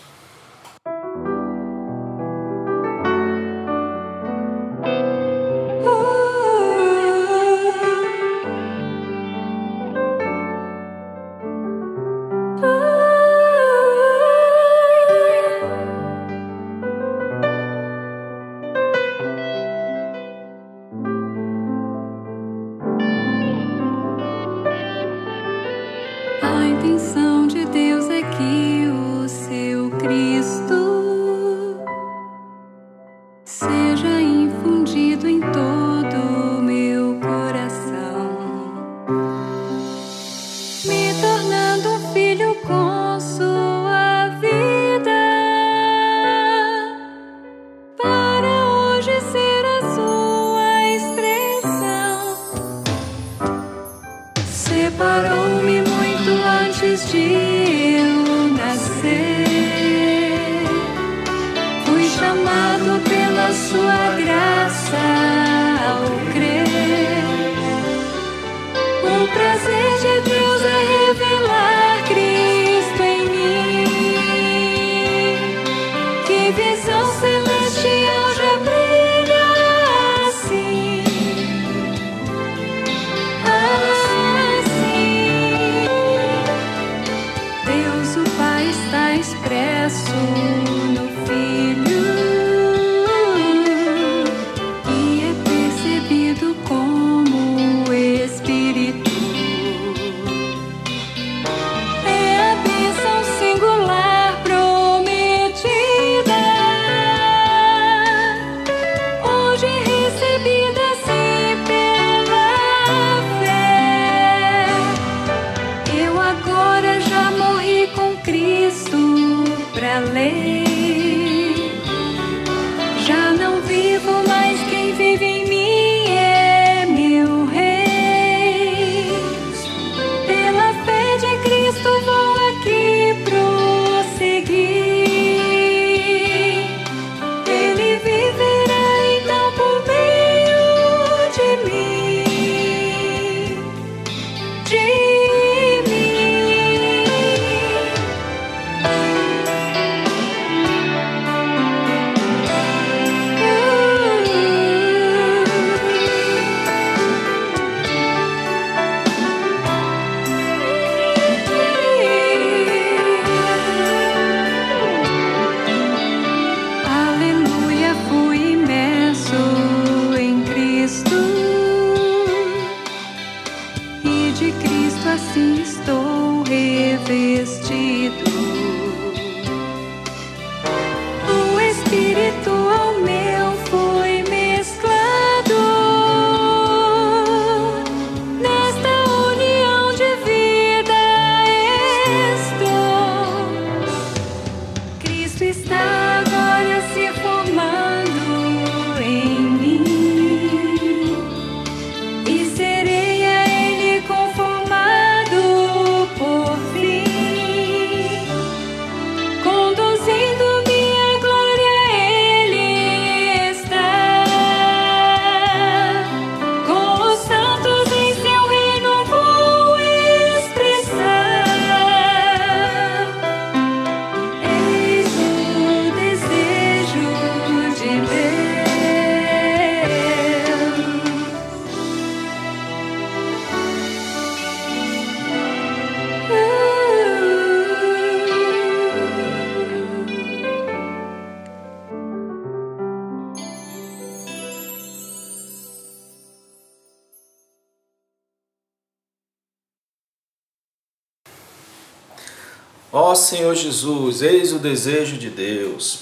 Speaker 2: Senhor Jesus, eis o desejo de Deus.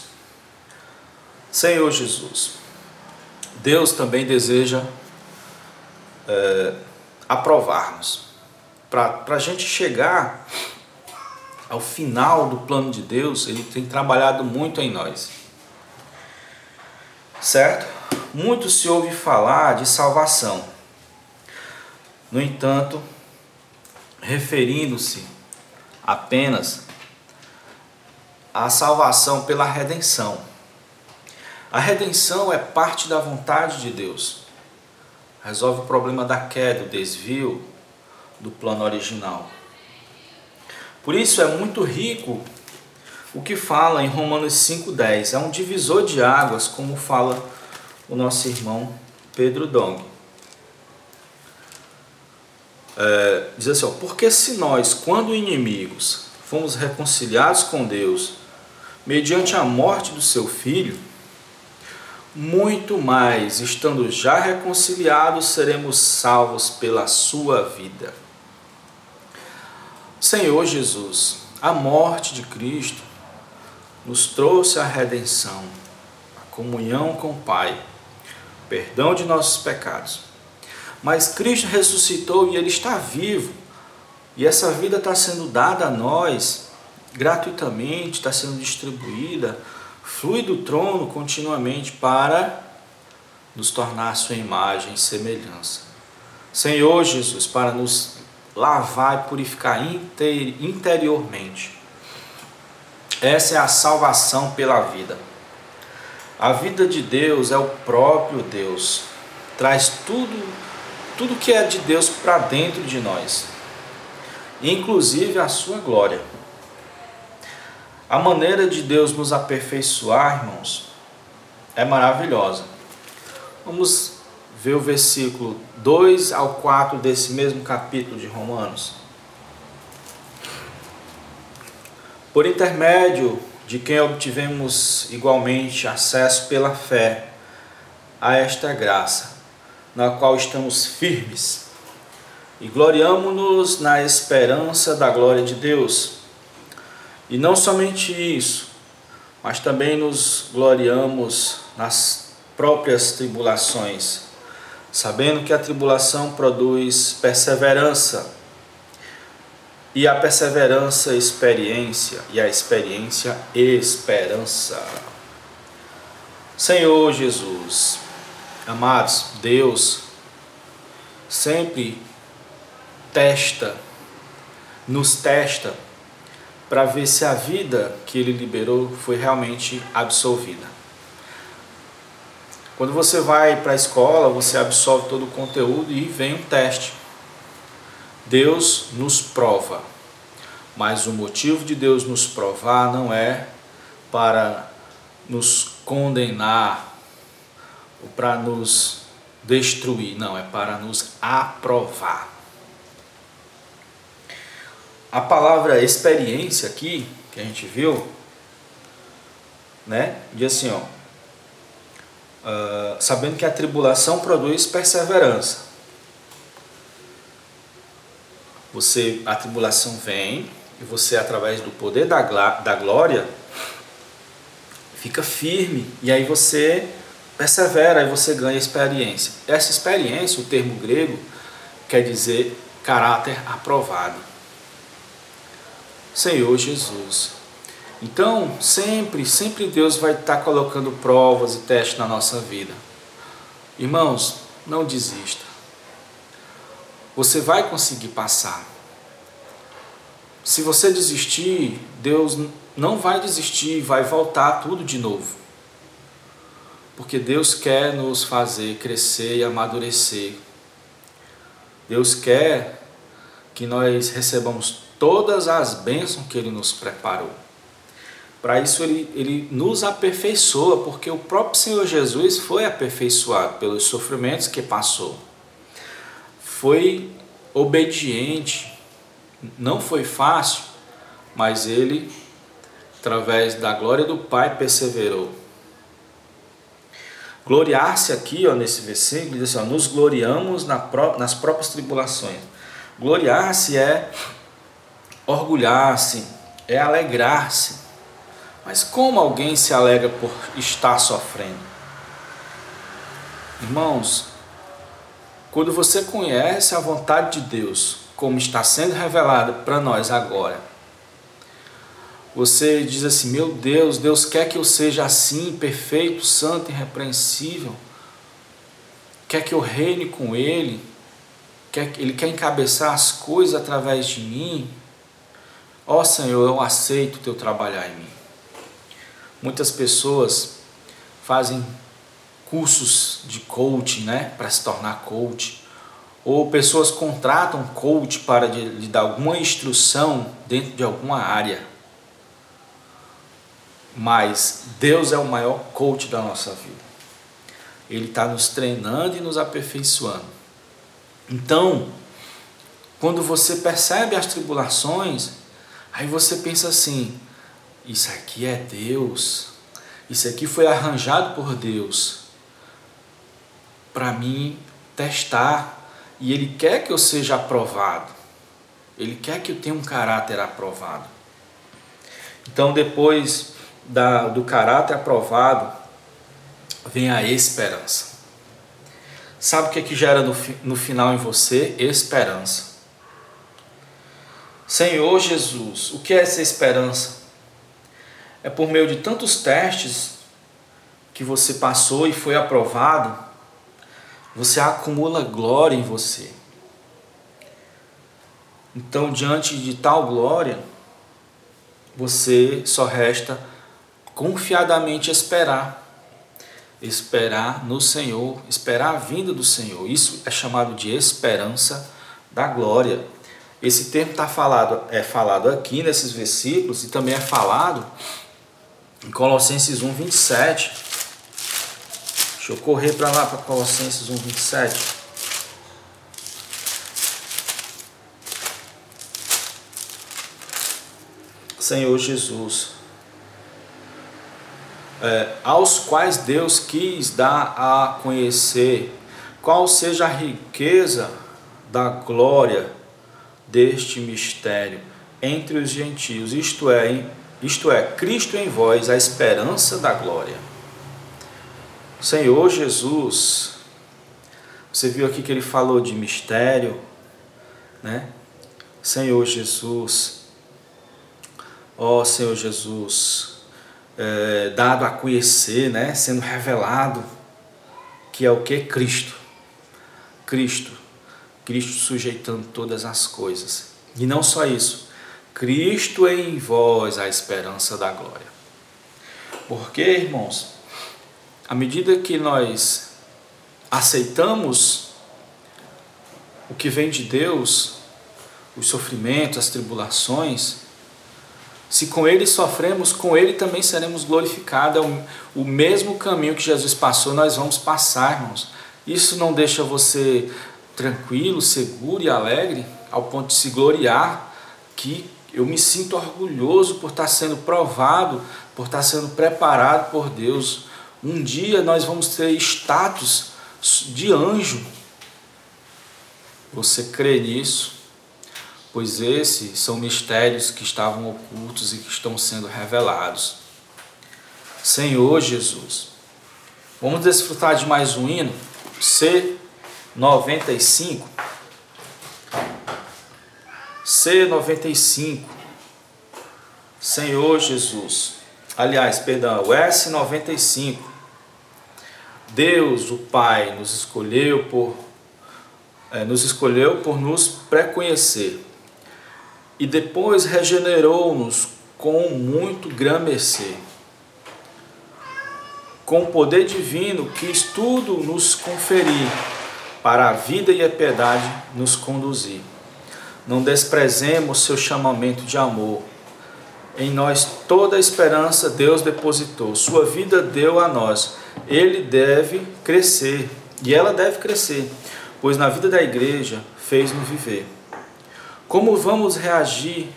Speaker 2: Senhor Jesus, Deus também deseja é, aprovar-nos. Para a gente chegar ao final do plano de Deus, Ele tem trabalhado muito em nós. Certo? Muito se ouve falar de salvação. No entanto, referindo-se
Speaker 1: apenas a salvação pela redenção. A redenção é parte da vontade de Deus. Resolve o problema da queda, o desvio do plano original. Por isso é muito rico o que fala em Romanos 5,10. É um divisor de águas, como fala o nosso irmão Pedro Dong. É, diz assim: ó, porque se nós, quando inimigos, fomos reconciliados com Deus mediante a morte do seu filho, muito mais, estando já reconciliados, seremos salvos pela sua vida. Senhor Jesus, a morte de Cristo nos trouxe a redenção, a comunhão com o Pai, o perdão de nossos pecados. Mas Cristo ressuscitou e Ele está vivo, e essa vida está sendo dada a nós gratuitamente, está sendo distribuída, flui do trono continuamente para nos tornar sua imagem e semelhança. Senhor Jesus, para nos lavar e purificar interiormente. Essa é a salvação pela vida. A vida de Deus é o próprio Deus. Traz tudo, tudo que é de Deus para dentro de nós, inclusive a sua glória. A maneira de Deus nos aperfeiçoar, irmãos, é maravilhosa. Vamos ver o versículo 2 ao 4 desse mesmo capítulo de Romanos. Por intermédio de quem obtivemos igualmente acesso pela fé a esta graça, na qual estamos firmes, e gloriamo-nos na esperança da glória de Deus. E não somente isso, mas também nos gloriamos nas próprias tribulações, sabendo que a tribulação produz perseverança, e a perseverança, experiência, e a experiência, esperança. Senhor Jesus, amados, Deus sempre testa, nos testa para ver se a vida que ele liberou foi realmente absolvida. Quando você vai para a escola, você absorve todo o conteúdo e vem um teste. Deus nos prova, mas o motivo de Deus nos provar não é para nos condenar ou para nos destruir, não, é para nos aprovar. A palavra experiência aqui, que a gente viu, né, diz assim, ó, uh, sabendo que a tribulação produz perseverança. Você, a tribulação vem e você, através do poder da, da glória, fica firme e aí você persevera e você ganha experiência. Essa experiência, o termo grego, quer dizer caráter aprovado. Senhor Jesus. Então, sempre, sempre Deus vai estar colocando provas e testes na nossa vida. Irmãos, não desista. Você vai conseguir passar. Se você desistir, Deus não vai desistir, vai voltar tudo de novo. Porque Deus quer nos fazer crescer e amadurecer. Deus quer que nós recebamos todas as bênçãos que Ele nos preparou. Para isso ele, ele nos aperfeiçoa, porque o próprio Senhor Jesus foi aperfeiçoado pelos sofrimentos que passou. Foi obediente, não foi fácil, mas ele, através da glória do Pai, perseverou. Gloriar-se aqui, ó, nesse versículo, diz assim, ó, nos gloriamos nas próprias tribulações. Gloriar-se é Orgulhar-se é alegrar-se. Mas como alguém se alegra por estar sofrendo? Irmãos, quando você conhece a vontade de Deus, como está sendo revelada para nós agora, você diz assim: Meu Deus, Deus quer que eu seja assim, perfeito, santo, irrepreensível, quer que eu reine com Ele, quer, Ele quer encabeçar as coisas através de mim. Ó oh, Senhor, eu aceito o teu trabalhar em mim. Muitas pessoas fazem cursos de coaching, né, para se tornar coach, ou pessoas contratam coach para lhe dar alguma instrução dentro de alguma área. Mas Deus é o maior coach da nossa vida. Ele está nos treinando e nos aperfeiçoando. Então, quando você percebe as tribulações, aí você pensa assim: isso aqui é Deus, isso aqui foi arranjado por Deus para mim testar e Ele quer que eu seja aprovado, Ele quer que eu tenha um caráter aprovado. Então, depois da, do caráter aprovado, vem a esperança. Sabe o que, é que gera no, no final em você? Esperança. Senhor Jesus, o que é essa esperança? É por meio de tantos testes que você passou e foi aprovado, você acumula glória em você. Então, diante de tal glória, você só resta confiadamente esperar. Esperar no Senhor, esperar a vinda do Senhor. Isso é chamado de esperança da glória. Esse termo está falado, é falado aqui nesses versículos e também é falado em Colossenses 1, 27. Deixa eu correr para lá, para Colossenses 1, 27. Senhor Jesus, é, aos quais Deus quis dar a conhecer qual seja a riqueza da glória deste mistério entre os gentios, isto é, isto é, Cristo em vós, a esperança da glória. Senhor Jesus, você viu aqui que ele falou de mistério, né? Senhor Jesus, ó Senhor Jesus, é, dado a conhecer, né? Sendo revelado, que é o que? Cristo. Cristo Cristo sujeitando todas as coisas. E não só isso, Cristo em vós a esperança da glória. Porque, irmãos, à medida que nós aceitamos o que vem de Deus, os sofrimentos, as tribulações, se com Ele sofremos, com Ele também seremos glorificados. É o mesmo caminho que Jesus passou, nós vamos passar, irmãos. Isso não deixa você tranquilo, seguro e alegre, ao ponto de se gloriar que eu me sinto orgulhoso por estar sendo provado, por estar sendo preparado por Deus. Um dia nós vamos ter status de anjo. Você crê nisso? Pois esses são mistérios que estavam ocultos e que estão sendo revelados. Senhor Jesus, vamos desfrutar de mais um hino? C 95 C95 Senhor Jesus. Aliás, perdão, o S95 Deus, o Pai, nos escolheu por é, nos escolheu por nos preconhecer. E depois regenerou-nos com muito grande mercê. Com o poder divino quis tudo nos conferir para a vida e a piedade nos conduzir. Não desprezemos seu chamamento de amor. Em nós toda a esperança Deus depositou, sua vida deu a nós. Ele deve crescer e ela deve crescer, pois na vida da igreja fez-nos viver. Como vamos reagir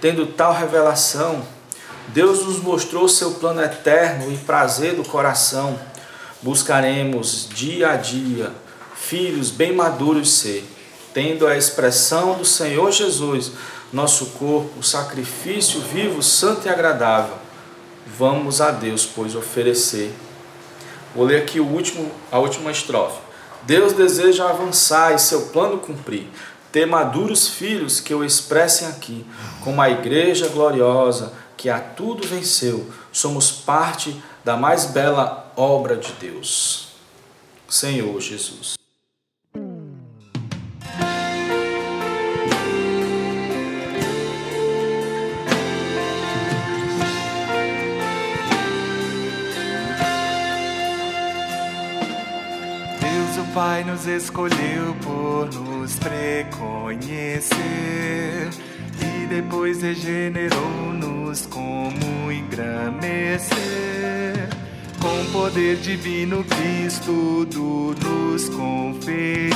Speaker 1: tendo tal revelação? Deus nos mostrou seu plano eterno e prazer do coração. Buscaremos dia a dia filhos bem maduros ser, tendo a expressão do Senhor Jesus, nosso corpo, sacrifício vivo, santo e agradável. Vamos a Deus, pois, oferecer. Vou ler aqui o último, a última estrofe. Deus deseja avançar e seu plano cumprir, ter maduros filhos que o expressem aqui, como a igreja gloriosa que a tudo venceu. Somos parte da mais bela obra de Deus. Senhor Jesus.
Speaker 3: Nos escolheu por nos preconhecer e depois regenerou-nos como engrandecer. Com poder divino Cristo tudo nos conferir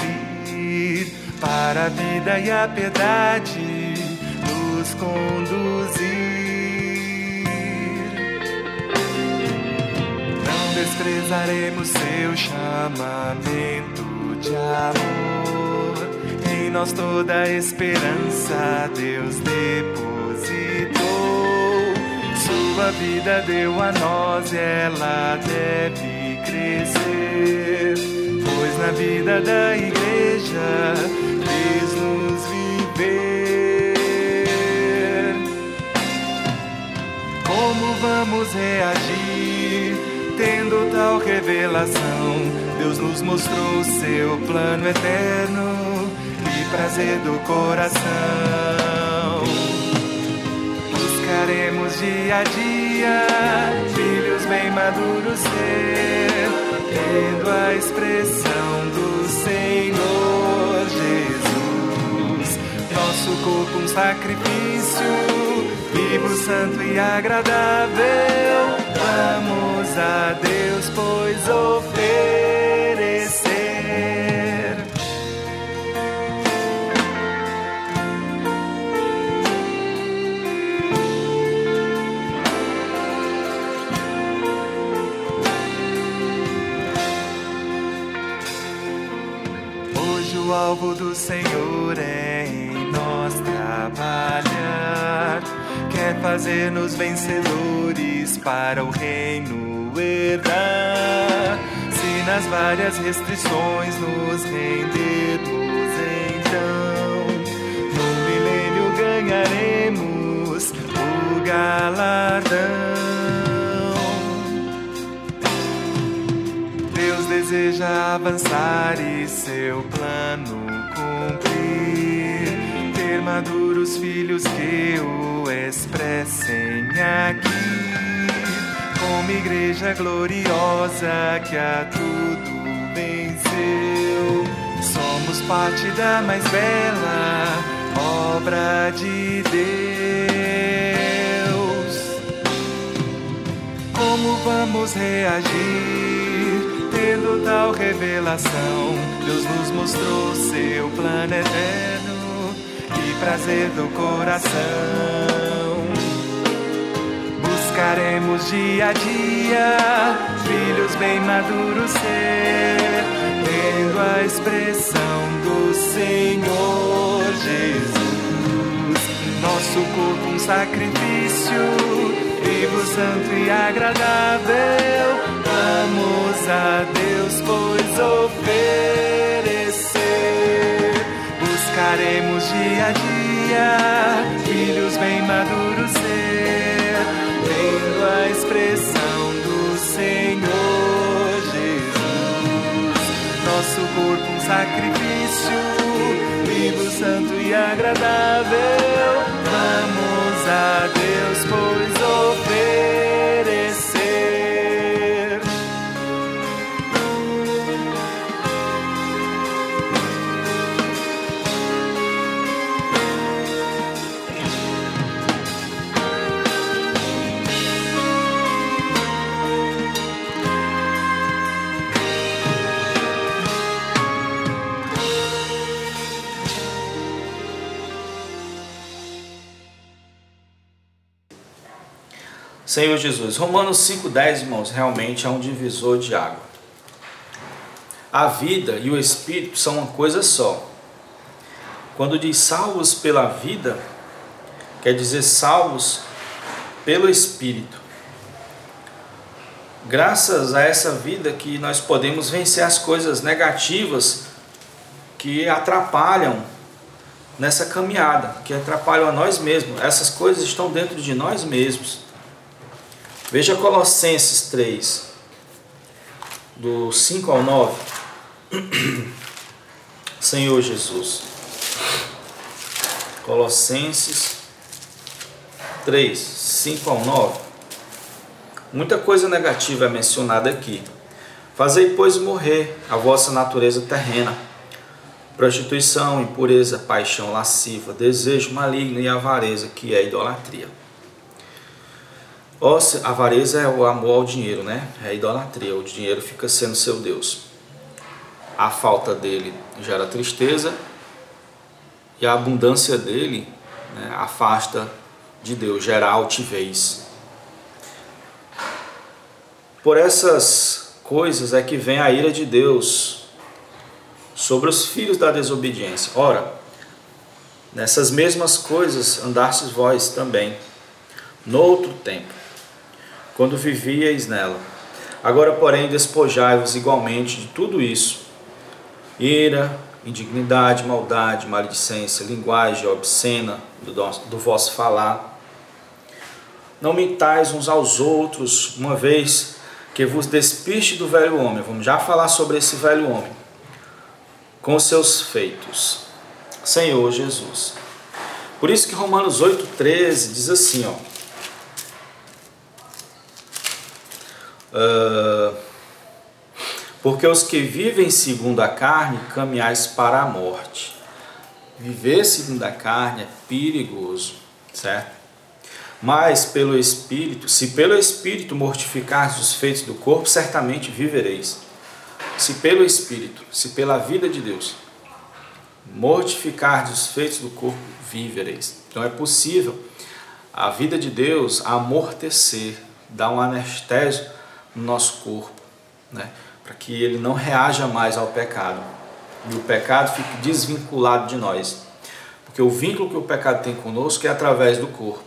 Speaker 3: para a vida e a piedade nos conduzir. Desprezaremos seu chamamento de amor. Em nós toda esperança Deus depositou. Sua vida deu a nós, ela deve crescer. Pois na vida da igreja fez-nos viver. Como vamos reagir tendo tal revelação? Deus nos mostrou seu plano eterno e prazer do coração. Buscaremos dia a dia filhos bem maduros ser, tendo a expressão do Senhor Jesus. Nosso corpo um sacrifício, vivo, santo e agradável. Vamos a Deus, pois oferecer. alvo do Senhor fazer-nos vencedores para o reino herdar. Se nas várias restrições nos rendermos, então no milênio ganharemos o galardão. deseja avançar e seu plano cumprir. Ter maduros filhos que o expressem aqui. Como igreja gloriosa que a tudo venceu. Somos parte da mais bela obra de Deus. Como vamos reagir? tendo tal revelação, Deus nos mostrou seu plano eterno prazer do coração. Buscaremos dia a dia filhos bem maduros ser, tendo a expressão do Senhor Jesus. Nosso corpo um sacrifício, vivo, santo e agradável Vamos a Deus, pois oferecer. Buscaremos dia a dia filhos bem maduros ser, tendo a expressão do Senhor Jesus. Nosso corpo um sacrifício, vivo, santo e agradável. Vamos a Deus, pois
Speaker 1: Senhor Jesus, Romanos 5,10, irmãos, realmente é um divisor de água. A vida e o Espírito são uma coisa só. Quando diz salvos pela vida, quer dizer salvos pelo Espírito. Graças a essa vida que nós podemos vencer as coisas negativas que atrapalham nessa caminhada, que atrapalham a nós mesmos. Essas coisas estão dentro de nós mesmos. Veja Colossenses 3, do 5 ao 9. Senhor Jesus. Colossenses 3, 5 ao 9. Muita coisa negativa é mencionada aqui. Fazei, pois, morrer a vossa natureza terrena, prostituição, impureza, paixão lasciva, desejo maligno e avareza, que é idolatria. A avareza é o amor ao dinheiro, né? É a idolatria. O dinheiro fica sendo seu Deus. A falta dele gera tristeza e a abundância dele né, afasta de Deus, gera altivez. Por essas coisas é que vem a ira de Deus sobre os filhos da desobediência. Ora, nessas mesmas coisas andastes vós também, no outro tempo, quando vivíeis nela. Agora, porém, despojai-vos igualmente de tudo isso: ira, indignidade, maldade, maledicência, linguagem obscena do, do vosso falar. Não mentais uns aos outros, uma vez que vos despiste do velho homem. Vamos já falar sobre esse velho homem. Com seus feitos. Senhor Jesus. Por isso que Romanos 8,13 diz assim, ó. Uh, porque os que vivem segundo a carne caminhais para a morte. Viver segundo a carne é perigoso, certo? Mas pelo Espírito, se pelo Espírito mortificares os feitos do corpo, certamente vivereis. Se pelo Espírito, se pela vida de Deus, mortificar os feitos do corpo, vivereis. Então é possível a vida de Deus amortecer, dar um anestésio no nosso corpo, né? para que ele não reaja mais ao pecado e o pecado fique desvinculado de nós. Porque o vínculo que o pecado tem conosco é através do corpo.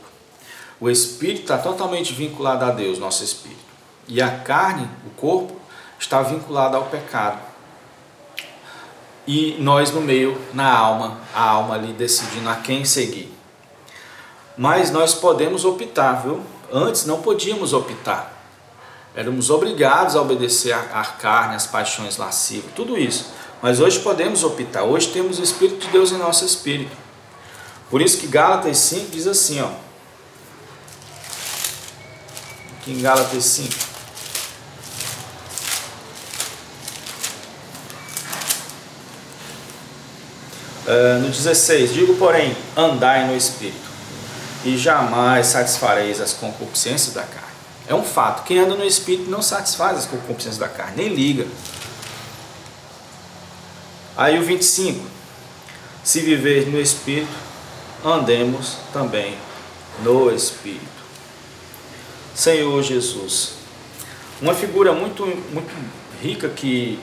Speaker 1: O espírito está totalmente vinculado a Deus, nosso espírito. E a carne, o corpo, está vinculado ao pecado. E nós no meio, na alma, a alma ali decidindo a quem seguir. Mas nós podemos optar, viu? Antes não podíamos optar. Éramos obrigados a obedecer à carne, às paixões lascivas, tudo isso. Mas hoje podemos optar. Hoje temos o Espírito de Deus em nosso espírito. Por isso que Gálatas 5 diz assim, ó aqui em Gálatas 5. Uh, no 16, digo, porém, andai no Espírito, e jamais satisfareis as concupiscências da carne. É um fato, quem anda no Espírito não satisfaz as concupiscências da carne, nem liga. Aí o 25, se viver no Espírito, andemos também no Espírito. Senhor Jesus. Uma figura muito, muito rica que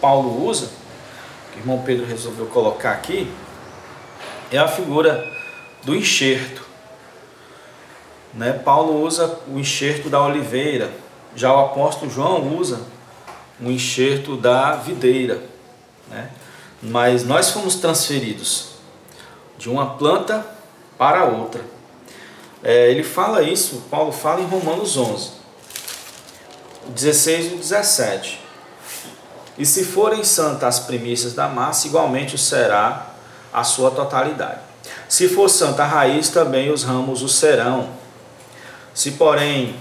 Speaker 1: Paulo usa, que o irmão Pedro resolveu colocar aqui, é a figura do enxerto. Né? Paulo usa o enxerto da oliveira, já o apóstolo João usa o enxerto da videira. Né? Mas nós fomos transferidos de uma planta para outra. É, ele fala isso, Paulo fala em Romanos 11, 16 e 17. E se forem santas as primícias da massa, igualmente será a sua totalidade. Se for santa a raiz, também os ramos o serão. Se, porém,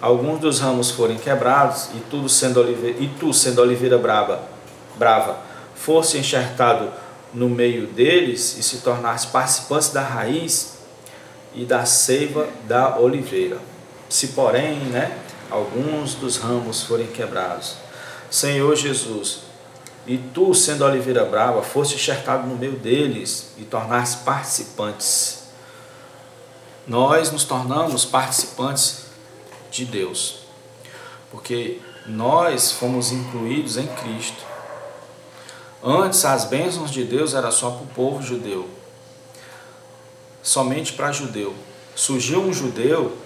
Speaker 1: alguns dos ramos forem quebrados, e, tudo sendo oliveira, e tu, sendo oliveira brava, brava, fosse enxertado no meio deles e se tornasse participante da raiz, e da seiva da oliveira. Se, porém, né, alguns dos ramos forem quebrados, Senhor Jesus, e tu, sendo oliveira brava, foste enxertado no meio deles e tornaste participantes. Nós nos tornamos participantes de Deus, porque nós fomos incluídos em Cristo. Antes, as bênçãos de Deus eram só para o povo judeu somente para judeu. Surgiu um judeu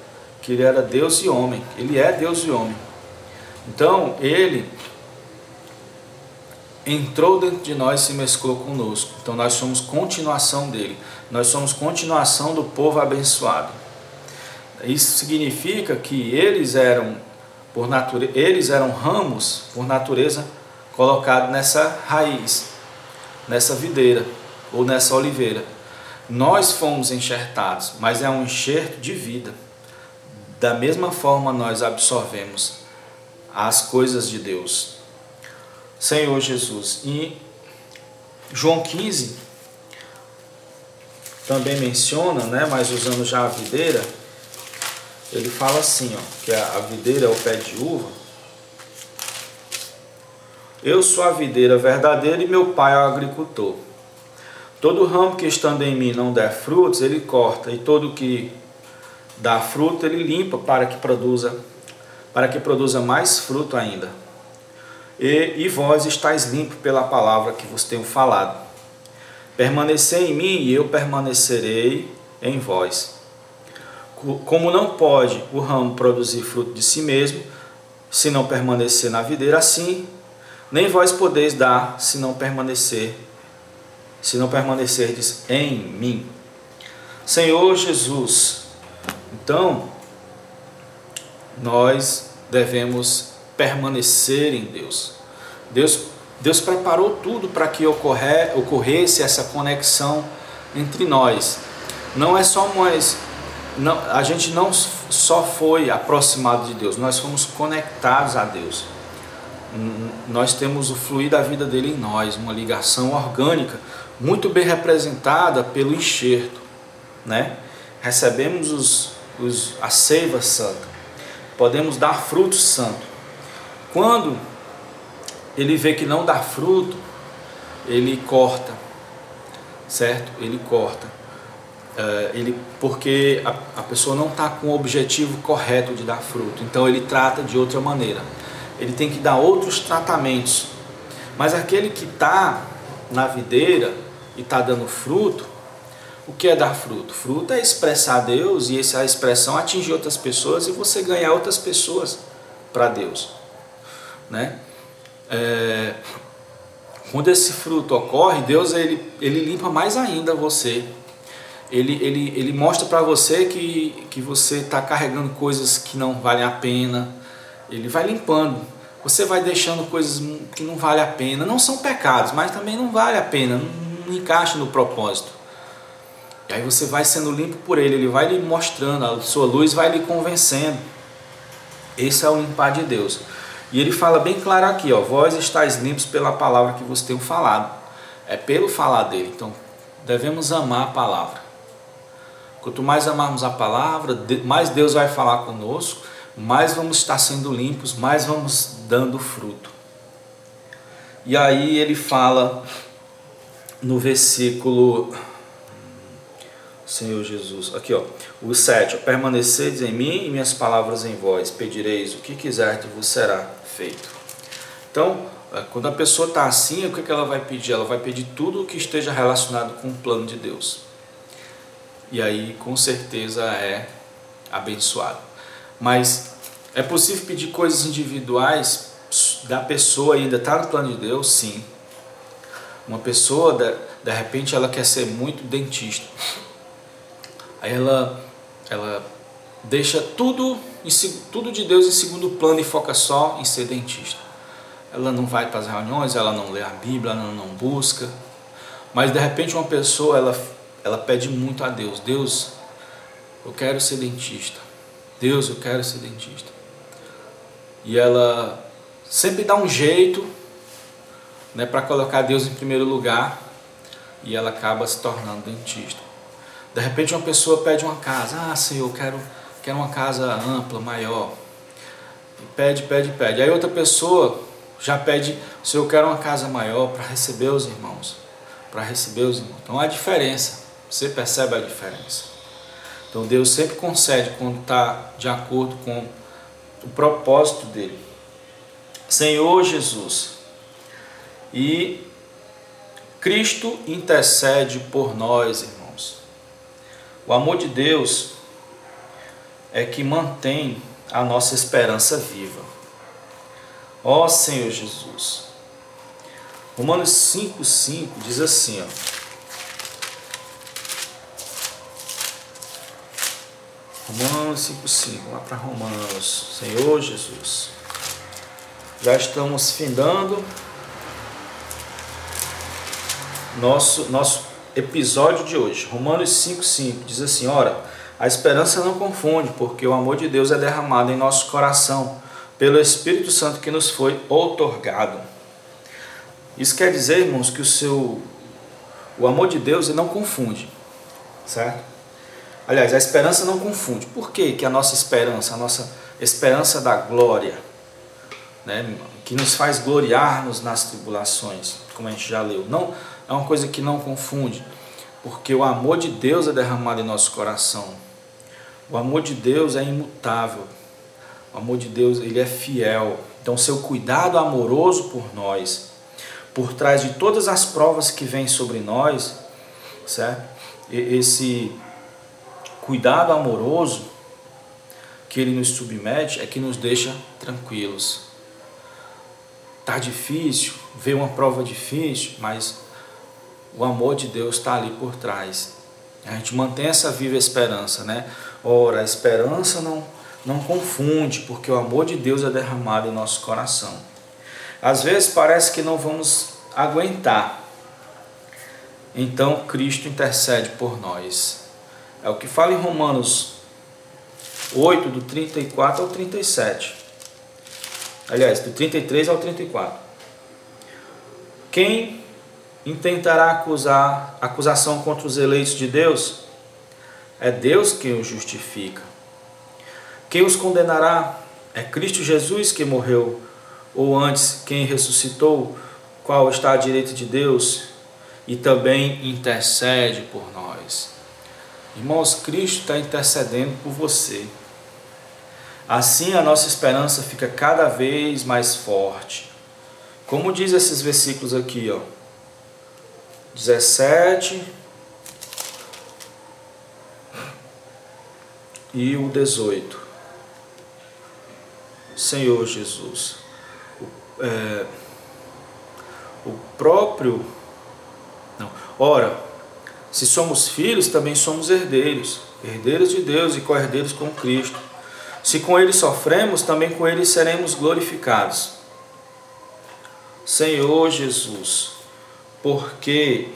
Speaker 1: que ele era Deus e homem, ele é Deus e homem. Então ele entrou dentro de nós e se mesclou conosco. Então nós somos continuação dele, nós somos continuação do povo abençoado. Isso significa que eles eram por natureza, eles eram ramos por natureza colocados nessa raiz, nessa videira ou nessa oliveira. Nós fomos enxertados, mas é um enxerto de vida. Da mesma forma, nós absorvemos às coisas de Deus. Senhor Jesus. E João 15 também menciona, né, mas usando já a videira, ele fala assim, ó, que a videira é o pé de uva. Eu sou a videira verdadeira e meu pai é o agricultor. Todo ramo que estando em mim não der frutos, ele corta, e todo que dá fruto, ele limpa para que produza para que produza mais fruto ainda. E, e vós estáis limpos pela palavra que vos tenho falado. Permanecei em mim e eu permanecerei em vós. Como não pode o ramo produzir fruto de si mesmo, se não permanecer na videira, assim, nem vós podeis dar se não permanecer, se não permanecerdes em mim. Senhor Jesus, então, nós devemos permanecer em Deus. Deus, Deus preparou tudo para que ocorrer, ocorresse essa conexão entre nós. Não é só mais. Não, a gente não só foi aproximado de Deus, nós fomos conectados a Deus. Nós temos o fluir da vida dele em nós, uma ligação orgânica, muito bem representada pelo enxerto. Né? Recebemos os, os, a seiva santa podemos dar fruto santo. Quando ele vê que não dá fruto, ele corta, certo? Ele corta. Uh, ele, porque a, a pessoa não está com o objetivo correto de dar fruto, então ele trata de outra maneira. Ele tem que dar outros tratamentos. Mas aquele que está na videira e está dando fruto, o que é dar fruto? Fruto é expressar Deus e essa expressão atingir outras pessoas e você ganhar outras pessoas para Deus. Né? É, quando esse fruto ocorre, Deus ele, ele limpa mais ainda você. Ele, ele, ele mostra para você que, que você está carregando coisas que não valem a pena. Ele vai limpando. Você vai deixando coisas que não valem a pena. Não são pecados, mas também não vale a pena. Não, não encaixa no propósito. E aí você vai sendo limpo por ele, ele vai lhe mostrando, a sua luz vai lhe convencendo. Esse é o limpar de Deus. E ele fala bem claro aqui, ó, vós estáis limpos pela palavra que vos tenho falado. É pelo falar dele. Então, devemos amar a palavra. Quanto mais amarmos a palavra, mais Deus vai falar conosco, mais vamos estar sendo limpos, mais vamos dando fruto. E aí ele fala no versículo Senhor Jesus. Aqui, ó, o 7, permaneceis em mim e minhas palavras em vós, pedireis o que quiserdes vos será feito. Então, é, quando a pessoa está assim, o que ela vai pedir? Ela vai pedir tudo o que esteja relacionado com o plano de Deus. E aí, com certeza, é abençoado. Mas é possível pedir coisas individuais da pessoa ainda está no plano de Deus? Sim. Uma pessoa, de, de repente, ela quer ser muito dentista. Aí ela, ela deixa tudo, tudo de Deus em segundo plano e foca só em ser dentista. Ela não vai para as reuniões, ela não lê a Bíblia, ela não busca. Mas de repente uma pessoa ela, ela pede muito a Deus: Deus, eu quero ser dentista. Deus, eu quero ser dentista. E ela sempre dá um jeito né, para colocar Deus em primeiro lugar e ela acaba se tornando dentista. De repente uma pessoa pede uma casa, ah Senhor, eu quero, quero uma casa ampla, maior. Pede, pede, pede. Aí outra pessoa já pede, Senhor, eu quero uma casa maior para receber os irmãos. Para receber os irmãos. Então há diferença. Você percebe a diferença. Então Deus sempre concede quando está de acordo com o propósito dele. Senhor Jesus. E Cristo intercede por nós, irmãos. O amor de Deus é que mantém a nossa esperança viva. Ó Senhor Jesus. Romanos 5,5 diz assim, ó. Romanos 5,5, lá para Romanos, Senhor Jesus. Já estamos findando nosso, nosso episódio de hoje, Romanos 5,5, diz assim: Ora, a esperança não confunde, porque o amor de Deus é derramado em nosso coração pelo Espírito Santo que nos foi outorgado. Isso quer dizer, irmãos, que o seu o amor de Deus não confunde, certo? Aliás, a esperança não confunde. Por que, que a nossa esperança, a nossa esperança da glória, né, que nos faz gloriar-nos nas tribulações, como a gente já leu, não é uma coisa que não confunde, porque o amor de Deus é derramado em nosso coração. O amor de Deus é imutável. O amor de Deus, ele é fiel. Então, seu cuidado amoroso por nós, por trás de todas as provas que vêm sobre nós, certo? Esse cuidado amoroso que ele nos submete é que nos deixa tranquilos. Tá difícil, vê uma prova difícil, mas o amor de Deus está ali por trás. A gente mantém essa viva esperança, né? Ora, a esperança não, não confunde, porque o amor de Deus é derramado em nosso coração. Às vezes parece que não vamos aguentar. Então Cristo intercede por nós. É o que fala em Romanos 8, do 34 ao 37. Aliás, do 33 ao 34. Quem intentará acusar acusação contra os eleitos de Deus? É Deus quem os justifica. Quem os condenará? É Cristo Jesus que morreu, ou antes, quem ressuscitou, qual está à direita de Deus e também intercede por nós. Irmãos, Cristo está intercedendo por você. Assim a nossa esperança fica cada vez mais forte. Como diz esses versículos aqui, ó. 17 e o 18. Senhor Jesus, é, o próprio. Não, ora, se somos filhos, também somos herdeiros, herdeiros de Deus e co-herdeiros com Cristo. Se com Ele sofremos, também com Ele seremos glorificados. Senhor Jesus, porque.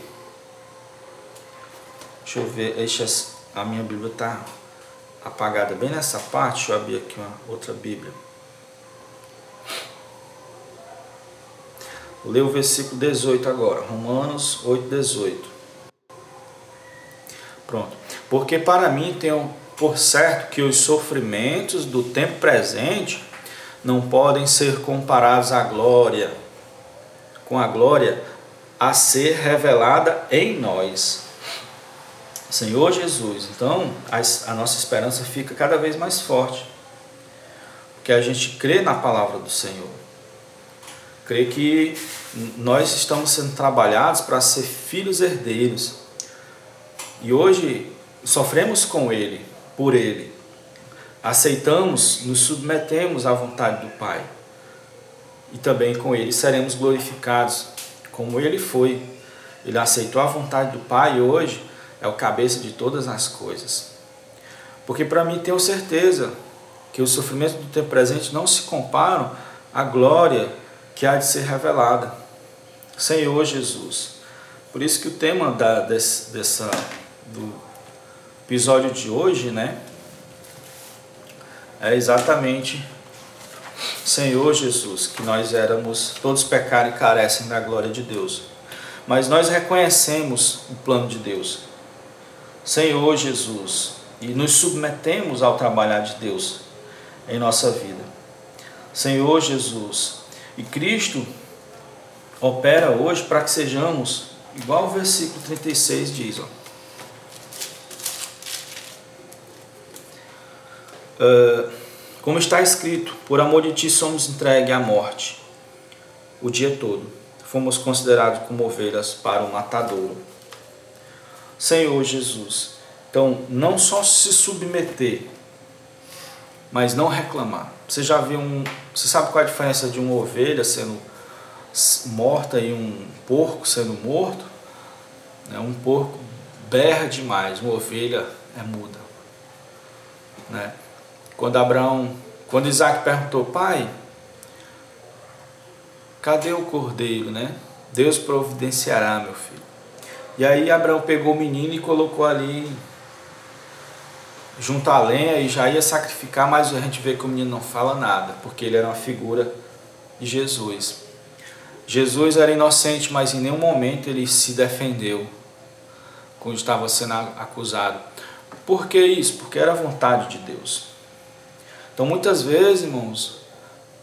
Speaker 1: Deixa eu ver, a minha Bíblia está apagada bem nessa parte. Deixa eu abrir aqui uma outra Bíblia. Ler o versículo 18 agora, Romanos 8, 18. Pronto. Porque para mim tenho por certo que os sofrimentos do tempo presente não podem ser comparados à glória, com a glória a ser revelada em nós. Senhor Jesus, então a, nossa esperança fica cada vez mais forte, porque a gente crê na palavra do Senhor, crê que nós estamos sendo trabalhados para ser filhos herdeiros, e hoje sofremos com Ele, por Ele, aceitamos, nos submetemos à vontade do Pai, e também com Ele seremos glorificados como ele foi. Ele aceitou a vontade do Pai e hoje é o cabeça de todas as coisas. Porque para mim tenho certeza que os sofrimentos do tempo presente não se comparam à glória que há de ser revelada. Senhor Jesus. Por isso que o tema da, desse, dessa, do episódio de hoje, né? É exatamente Senhor Jesus, que nós éramos, todos pecaram e carecem da glória de Deus. Mas nós reconhecemos o plano de Deus. Senhor Jesus, e nos submetemos ao trabalhar de Deus em nossa vida. Senhor Jesus, e Cristo opera hoje para que sejamos, igual o versículo 36 diz, ó. Uh, como está escrito, por amor de ti somos entregues à morte o dia todo. Fomos considerados como ovelhas para o matadouro. Senhor Jesus, então não só se submeter, mas não reclamar. Você já viu um. Você sabe qual é a diferença de uma ovelha sendo morta e um porco sendo morto? Né? Um porco berra demais, uma ovelha é muda. Né? Quando Abraão, quando Isaac perguntou, pai, cadê o cordeiro, né? Deus providenciará, meu filho. E aí Abraão pegou o menino e colocou ali junto à lenha e já ia sacrificar, mas a gente vê que o menino não fala nada, porque ele era uma figura de Jesus. Jesus era inocente, mas em nenhum momento ele se defendeu quando estava sendo acusado. Por que isso? Porque era a vontade de Deus. Então muitas vezes, irmãos,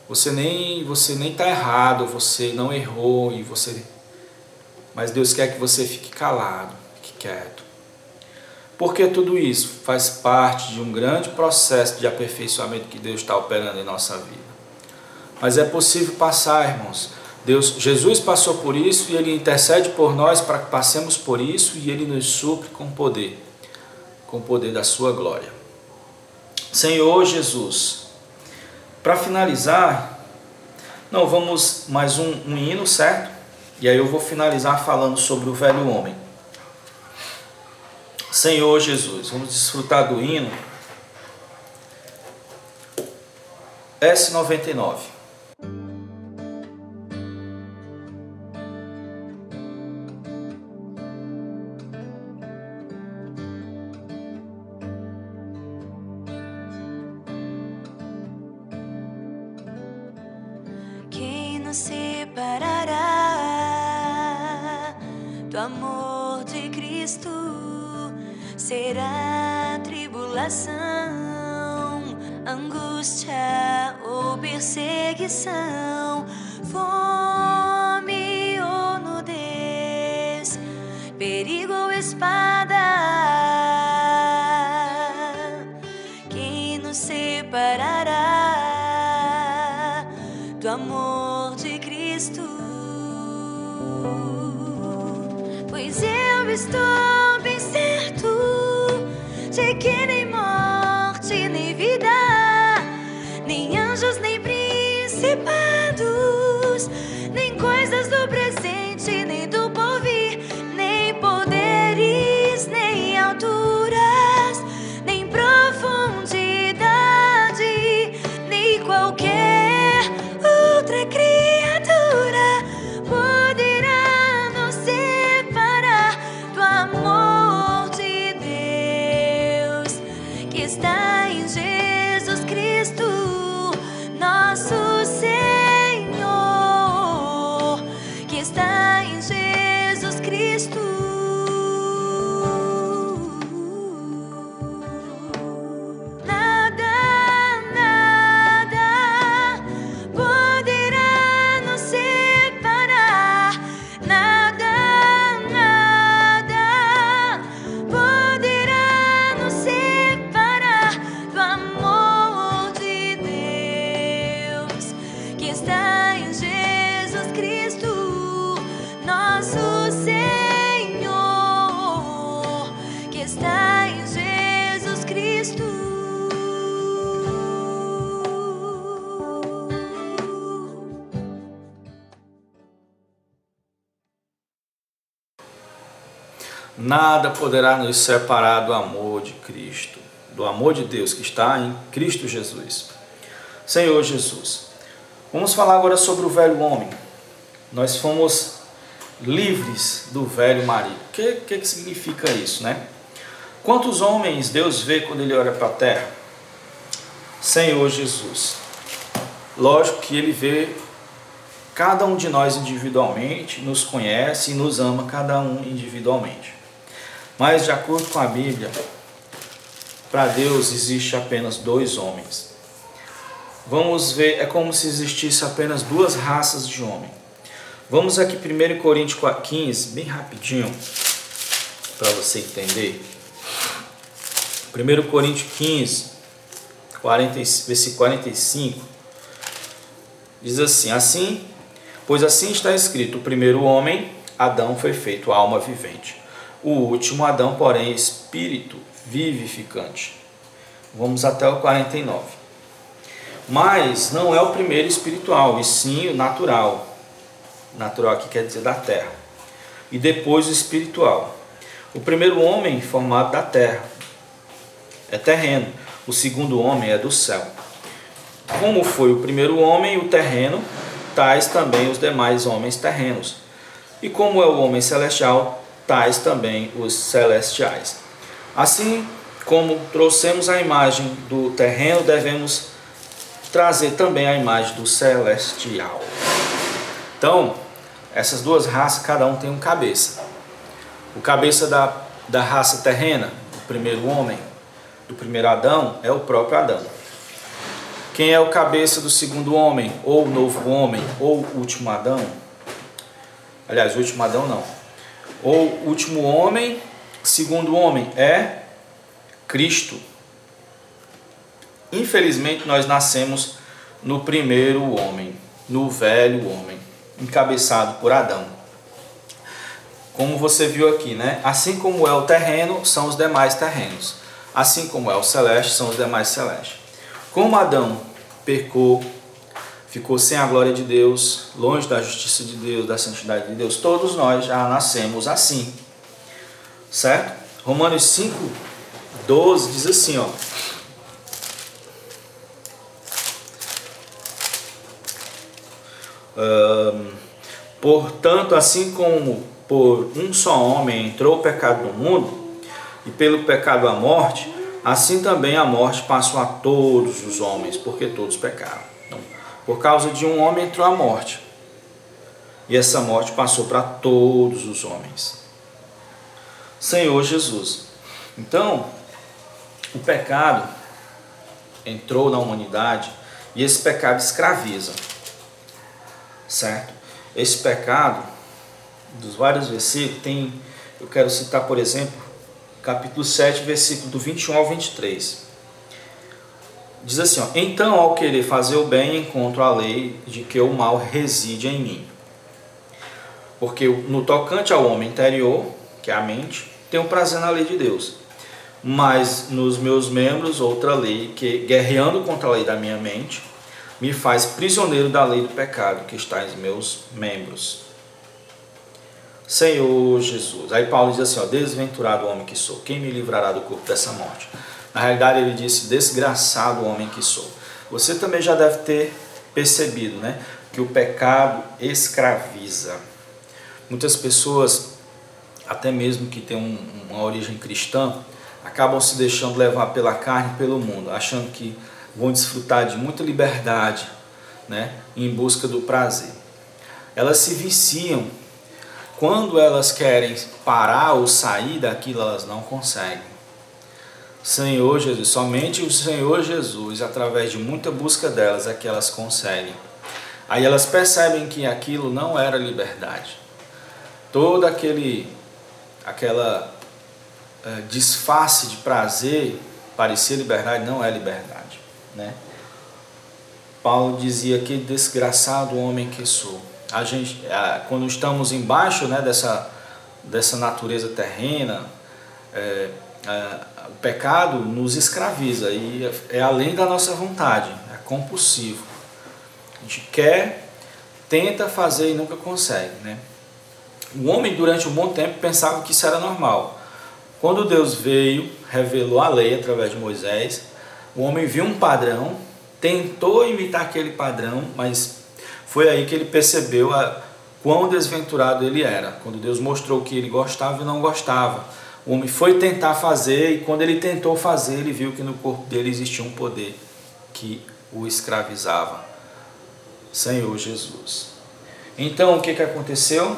Speaker 1: você nem você nem está errado, você não errou e você mas Deus quer que você fique calado, fique quieto. Porque tudo isso faz parte de um grande processo de aperfeiçoamento que Deus está operando em nossa vida. Mas é possível passar, irmãos. Deus, Jesus passou por isso e Ele intercede por nós para que passemos por isso e Ele nos supre com poder, com o poder da Sua glória. Senhor Jesus, para finalizar, não vamos mais um, um hino, certo? E aí eu vou finalizar falando sobre o velho homem. Senhor Jesus, vamos desfrutar do hino S99.
Speaker 4: Poderá nos separar do amor de Cristo, do amor de Deus que está em Cristo Jesus.
Speaker 1: Senhor Jesus, vamos falar agora sobre o velho homem. Nós fomos livres do velho marido. O que, que, que significa isso, né? Quantos homens Deus vê quando Ele olha para a terra? Senhor Jesus. Lógico que Ele vê cada um de nós individualmente, nos conhece e nos ama cada um individualmente. Mas, de acordo com a Bíblia, para Deus existe apenas dois homens. Vamos ver, é como se existisse apenas duas raças de homem. Vamos aqui 1 Coríntios 15, bem rapidinho, para você entender. 1 Coríntios 15, 40, versículo 45, diz assim: Assim, pois assim está escrito: o primeiro homem, Adão, foi feito alma vivente. O último Adão, porém, espírito vivificante. Vamos até o 49. Mas não é o primeiro espiritual, e sim o natural. Natural aqui quer dizer da terra. E depois o espiritual. O primeiro homem formado da terra é terreno. O segundo homem é do céu. Como foi o primeiro homem, o terreno, tais também os demais homens terrenos. E como é o homem celestial, tais também os celestiais. Assim como trouxemos a imagem do terreno, devemos trazer também a imagem do celestial. Então, essas duas raças, cada um tem um cabeça. O cabeça da, da raça terrena, o primeiro homem, do primeiro Adão, é o próprio Adão. Quem é o cabeça do segundo homem, ou novo homem, ou último Adão? Aliás, último Adão não. Ou último homem, segundo homem, é Cristo. Infelizmente, nós nascemos no primeiro homem, no velho homem, encabeçado por Adão. Como você viu aqui, né? Assim como é o terreno, são os demais terrenos. Assim como é o celeste, são os demais celestes. Como Adão pecou, ficou sem a glória de Deus, longe da justiça de Deus, da santidade de Deus, todos nós já nascemos assim. Certo? Romanos 5, 12 diz assim, ó. Um, Portanto, assim como por um só homem entrou o pecado no mundo, e pelo pecado a morte, assim também a morte passou a todos os homens, porque todos pecaram. Por causa de um homem entrou a morte, e essa morte passou para todos os homens. Senhor Jesus. Então, o pecado entrou na humanidade e esse pecado escraviza. Certo? Esse pecado, dos vários versículos, tem, eu quero citar, por exemplo, capítulo 7, versículo do 21 ao 23. Diz assim: ó, Então, ao querer fazer o bem, encontro a lei de que o mal reside em mim. Porque no tocante ao homem interior, que é a mente, tenho prazer na lei de Deus mas nos meus membros outra lei que, guerreando contra a lei da minha mente, me faz prisioneiro da lei do pecado que está em meus membros. Senhor Jesus. Aí Paulo diz assim: ó, Desventurado homem que sou, quem me livrará do corpo dessa morte? Na realidade, ele disse: Desgraçado homem que sou. Você também já deve ter percebido, né? Que o pecado escraviza. Muitas pessoas, até mesmo que têm um, uma origem cristã, acabam se deixando levar pela carne e pelo mundo, achando que vão desfrutar de muita liberdade né, em busca do prazer. Elas se viciam. Quando elas querem parar ou sair daquilo, elas não conseguem. Senhor Jesus, somente o Senhor Jesus, através de muita busca delas, é que elas conseguem. Aí elas percebem que aquilo não era liberdade. Todo aquele aquela uh, disfarce de prazer, parecer liberdade, não é liberdade. Né? Paulo dizia que desgraçado homem que sou. A gente, quando estamos embaixo né, dessa, dessa natureza terrena, é, é, o pecado nos escraviza e é além da nossa vontade, é compulsivo. A gente quer, tenta fazer e nunca consegue. Né? O homem, durante um bom tempo, pensava que isso era normal. Quando Deus veio, revelou a lei através de Moisés, o homem viu um padrão, tentou imitar aquele padrão, mas foi aí que ele percebeu a, quão desventurado ele era. Quando Deus mostrou que ele gostava e não gostava. O homem foi tentar fazer e quando ele tentou fazer, ele viu que no corpo dele existia um poder que o escravizava. Senhor Jesus. Então o que, que aconteceu?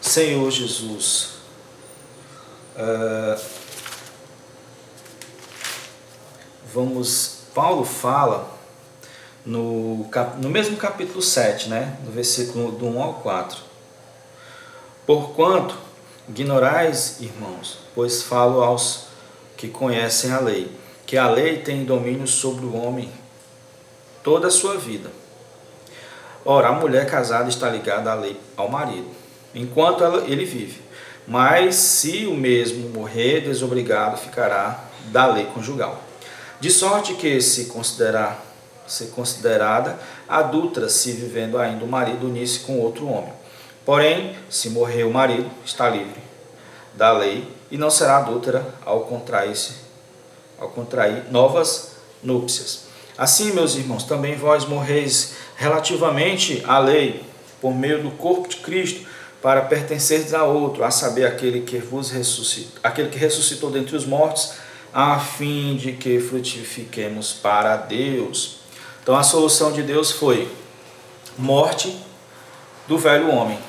Speaker 1: Senhor Jesus, Uh, vamos, Paulo fala no, no mesmo capítulo 7, né, no versículo do 1 ao 4. Porquanto ignorais, irmãos, pois falo aos que conhecem a lei, que a lei tem domínio sobre o homem toda a sua vida. Ora, a mulher casada está ligada à lei ao marido, enquanto ela, ele vive mas se o mesmo morrer, desobrigado ficará da lei conjugal. De sorte que se considerar ser considerada adulta se vivendo ainda o marido unisse com outro homem. Porém, se morrer o marido, está livre da lei e não será adúltera ao contrair-se, ao contrair novas núpcias. Assim, meus irmãos, também vós morreis relativamente à lei por meio do corpo de Cristo para pertenceres a outro, a saber, aquele que vos ressuscitou, aquele que ressuscitou dentre os mortos, a fim de que frutifiquemos para Deus. Então a solução de Deus foi morte do velho homem.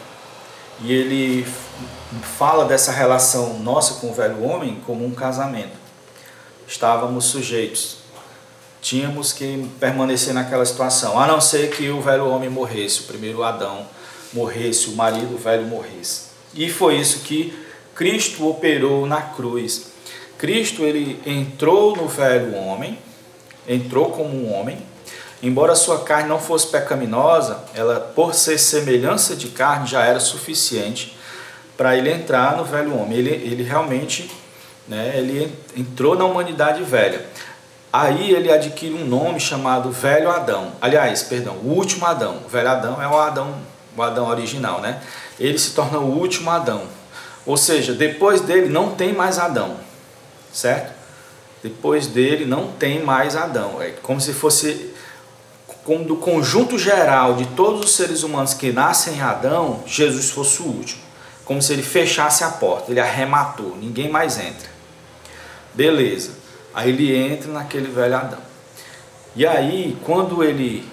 Speaker 1: E ele fala dessa relação nossa com o velho homem como um casamento. Estávamos sujeitos. Tínhamos que permanecer naquela situação, a não ser que o velho homem morresse, o primeiro Adão morresse, o marido velho morresse. E foi isso que Cristo operou na cruz. Cristo ele entrou no velho homem, entrou como um homem, embora sua carne não fosse pecaminosa, ela por ser semelhança de carne já era suficiente para ele entrar no velho homem. Ele, ele realmente né, ele entrou na humanidade velha. Aí ele adquire um nome chamado Velho Adão. Aliás, perdão, o último Adão. O velho Adão é o Adão o Adão original, né? Ele se torna o último Adão. Ou seja, depois dele não tem mais Adão, certo? Depois dele não tem mais Adão. É como se fosse como do conjunto geral de todos os seres humanos que nascem em Adão, Jesus fosse o último. Como se ele fechasse a porta, ele arrematou, ninguém mais entra. Beleza. Aí ele entra naquele velho Adão. E aí, quando ele,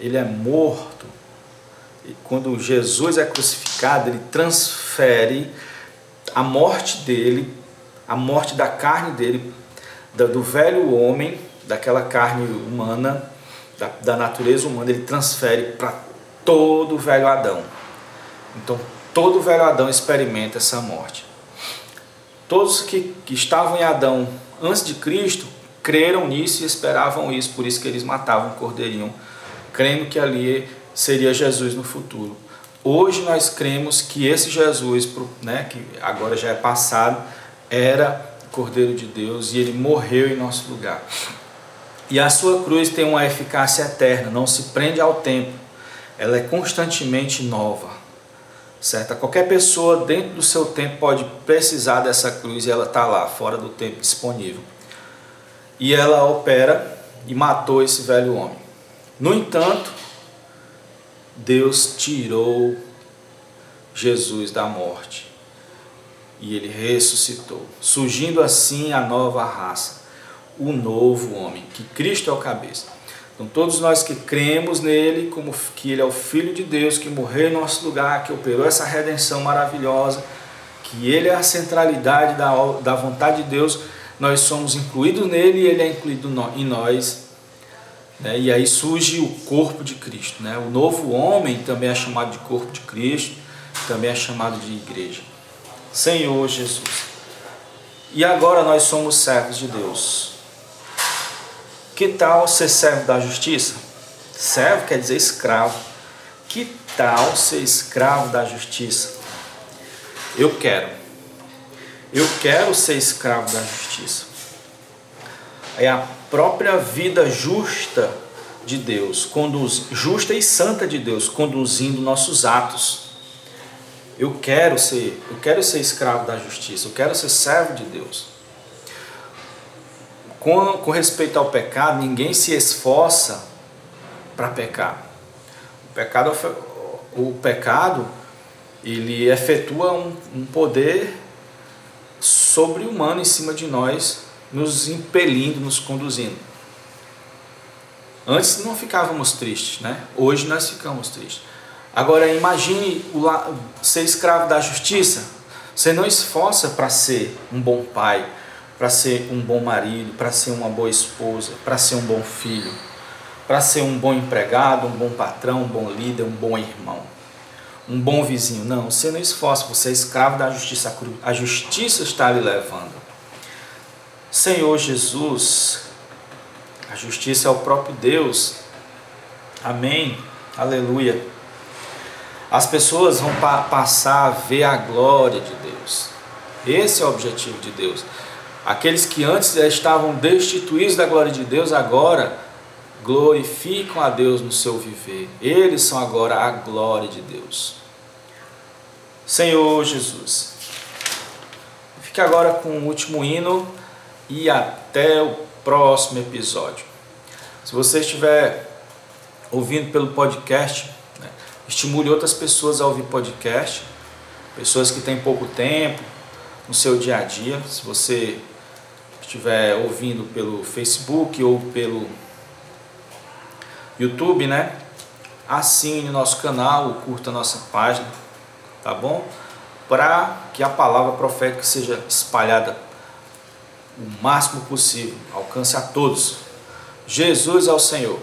Speaker 1: ele é morto, quando Jesus é crucificado, ele transfere a morte dele, a morte da carne dele, do velho homem, daquela carne humana, da, da natureza humana, ele transfere para todo o velho Adão. Então, todo o velho Adão experimenta essa morte. Todos que, que estavam em Adão antes de Cristo creram nisso e esperavam isso, por isso que eles matavam o cordeirinho, crendo que ali seria Jesus no futuro. Hoje nós cremos que esse Jesus, né, que agora já é passado, era Cordeiro de Deus e ele morreu em nosso lugar. E a sua cruz tem uma eficácia eterna, não se prende ao tempo, ela é constantemente nova. Certo? Qualquer pessoa dentro do seu tempo pode precisar dessa cruz e ela está lá, fora do tempo disponível. E ela opera e matou esse velho homem. No entanto, Deus tirou Jesus da morte e ele ressuscitou, surgindo assim a nova raça, o novo homem, que Cristo é o cabeça. Então, todos nós que cremos nele, como que ele é o Filho de Deus, que morreu em nosso lugar, que operou essa redenção maravilhosa, que ele é a centralidade da, da vontade de Deus, nós somos incluídos nele e ele é incluído em nós né? E aí surge o corpo de Cristo. Né? O novo homem também é chamado de corpo de Cristo, também é chamado de igreja. Senhor Jesus. E agora nós somos servos de Deus. Que tal ser servo da justiça? Servo quer dizer escravo. Que tal ser escravo da justiça? Eu quero. Eu quero ser escravo da justiça. É a própria vida justa de Deus, conduz, justa e santa de Deus, conduzindo nossos atos. Eu quero ser, eu quero ser escravo da justiça, eu quero ser servo de Deus. Com, com respeito ao pecado, ninguém se esforça para pecar. O pecado, o pecado ele efetua um, um poder sobre-humano em cima de nós nos impelindo, nos conduzindo. Antes não ficávamos tristes, né? Hoje nós ficamos tristes. Agora imagine ser escravo da justiça. Você não esforça para ser um bom pai, para ser um bom marido, para ser uma boa esposa, para ser um bom filho, para ser um bom empregado, um bom patrão, um bom líder, um bom irmão, um bom vizinho. Não, você não esforça, você é escravo da justiça. A justiça está lhe levando. Senhor Jesus, a justiça é o próprio Deus. Amém. Aleluia. As pessoas vão pa passar a ver a glória de Deus. Esse é o objetivo de Deus. Aqueles que antes estavam destituídos da glória de Deus, agora glorificam a Deus no seu viver. Eles são agora a glória de Deus. Senhor Jesus. Fique agora com o último hino e até o próximo episódio. Se você estiver ouvindo pelo podcast, né, estimule outras pessoas a ouvir podcast pessoas que têm pouco tempo no seu dia a dia. Se você estiver ouvindo pelo Facebook ou pelo YouTube, né? Assine nosso canal, curta nossa página, tá bom? Para que a palavra profética seja espalhada o máximo possível, alcance a todos. Jesus é o Senhor.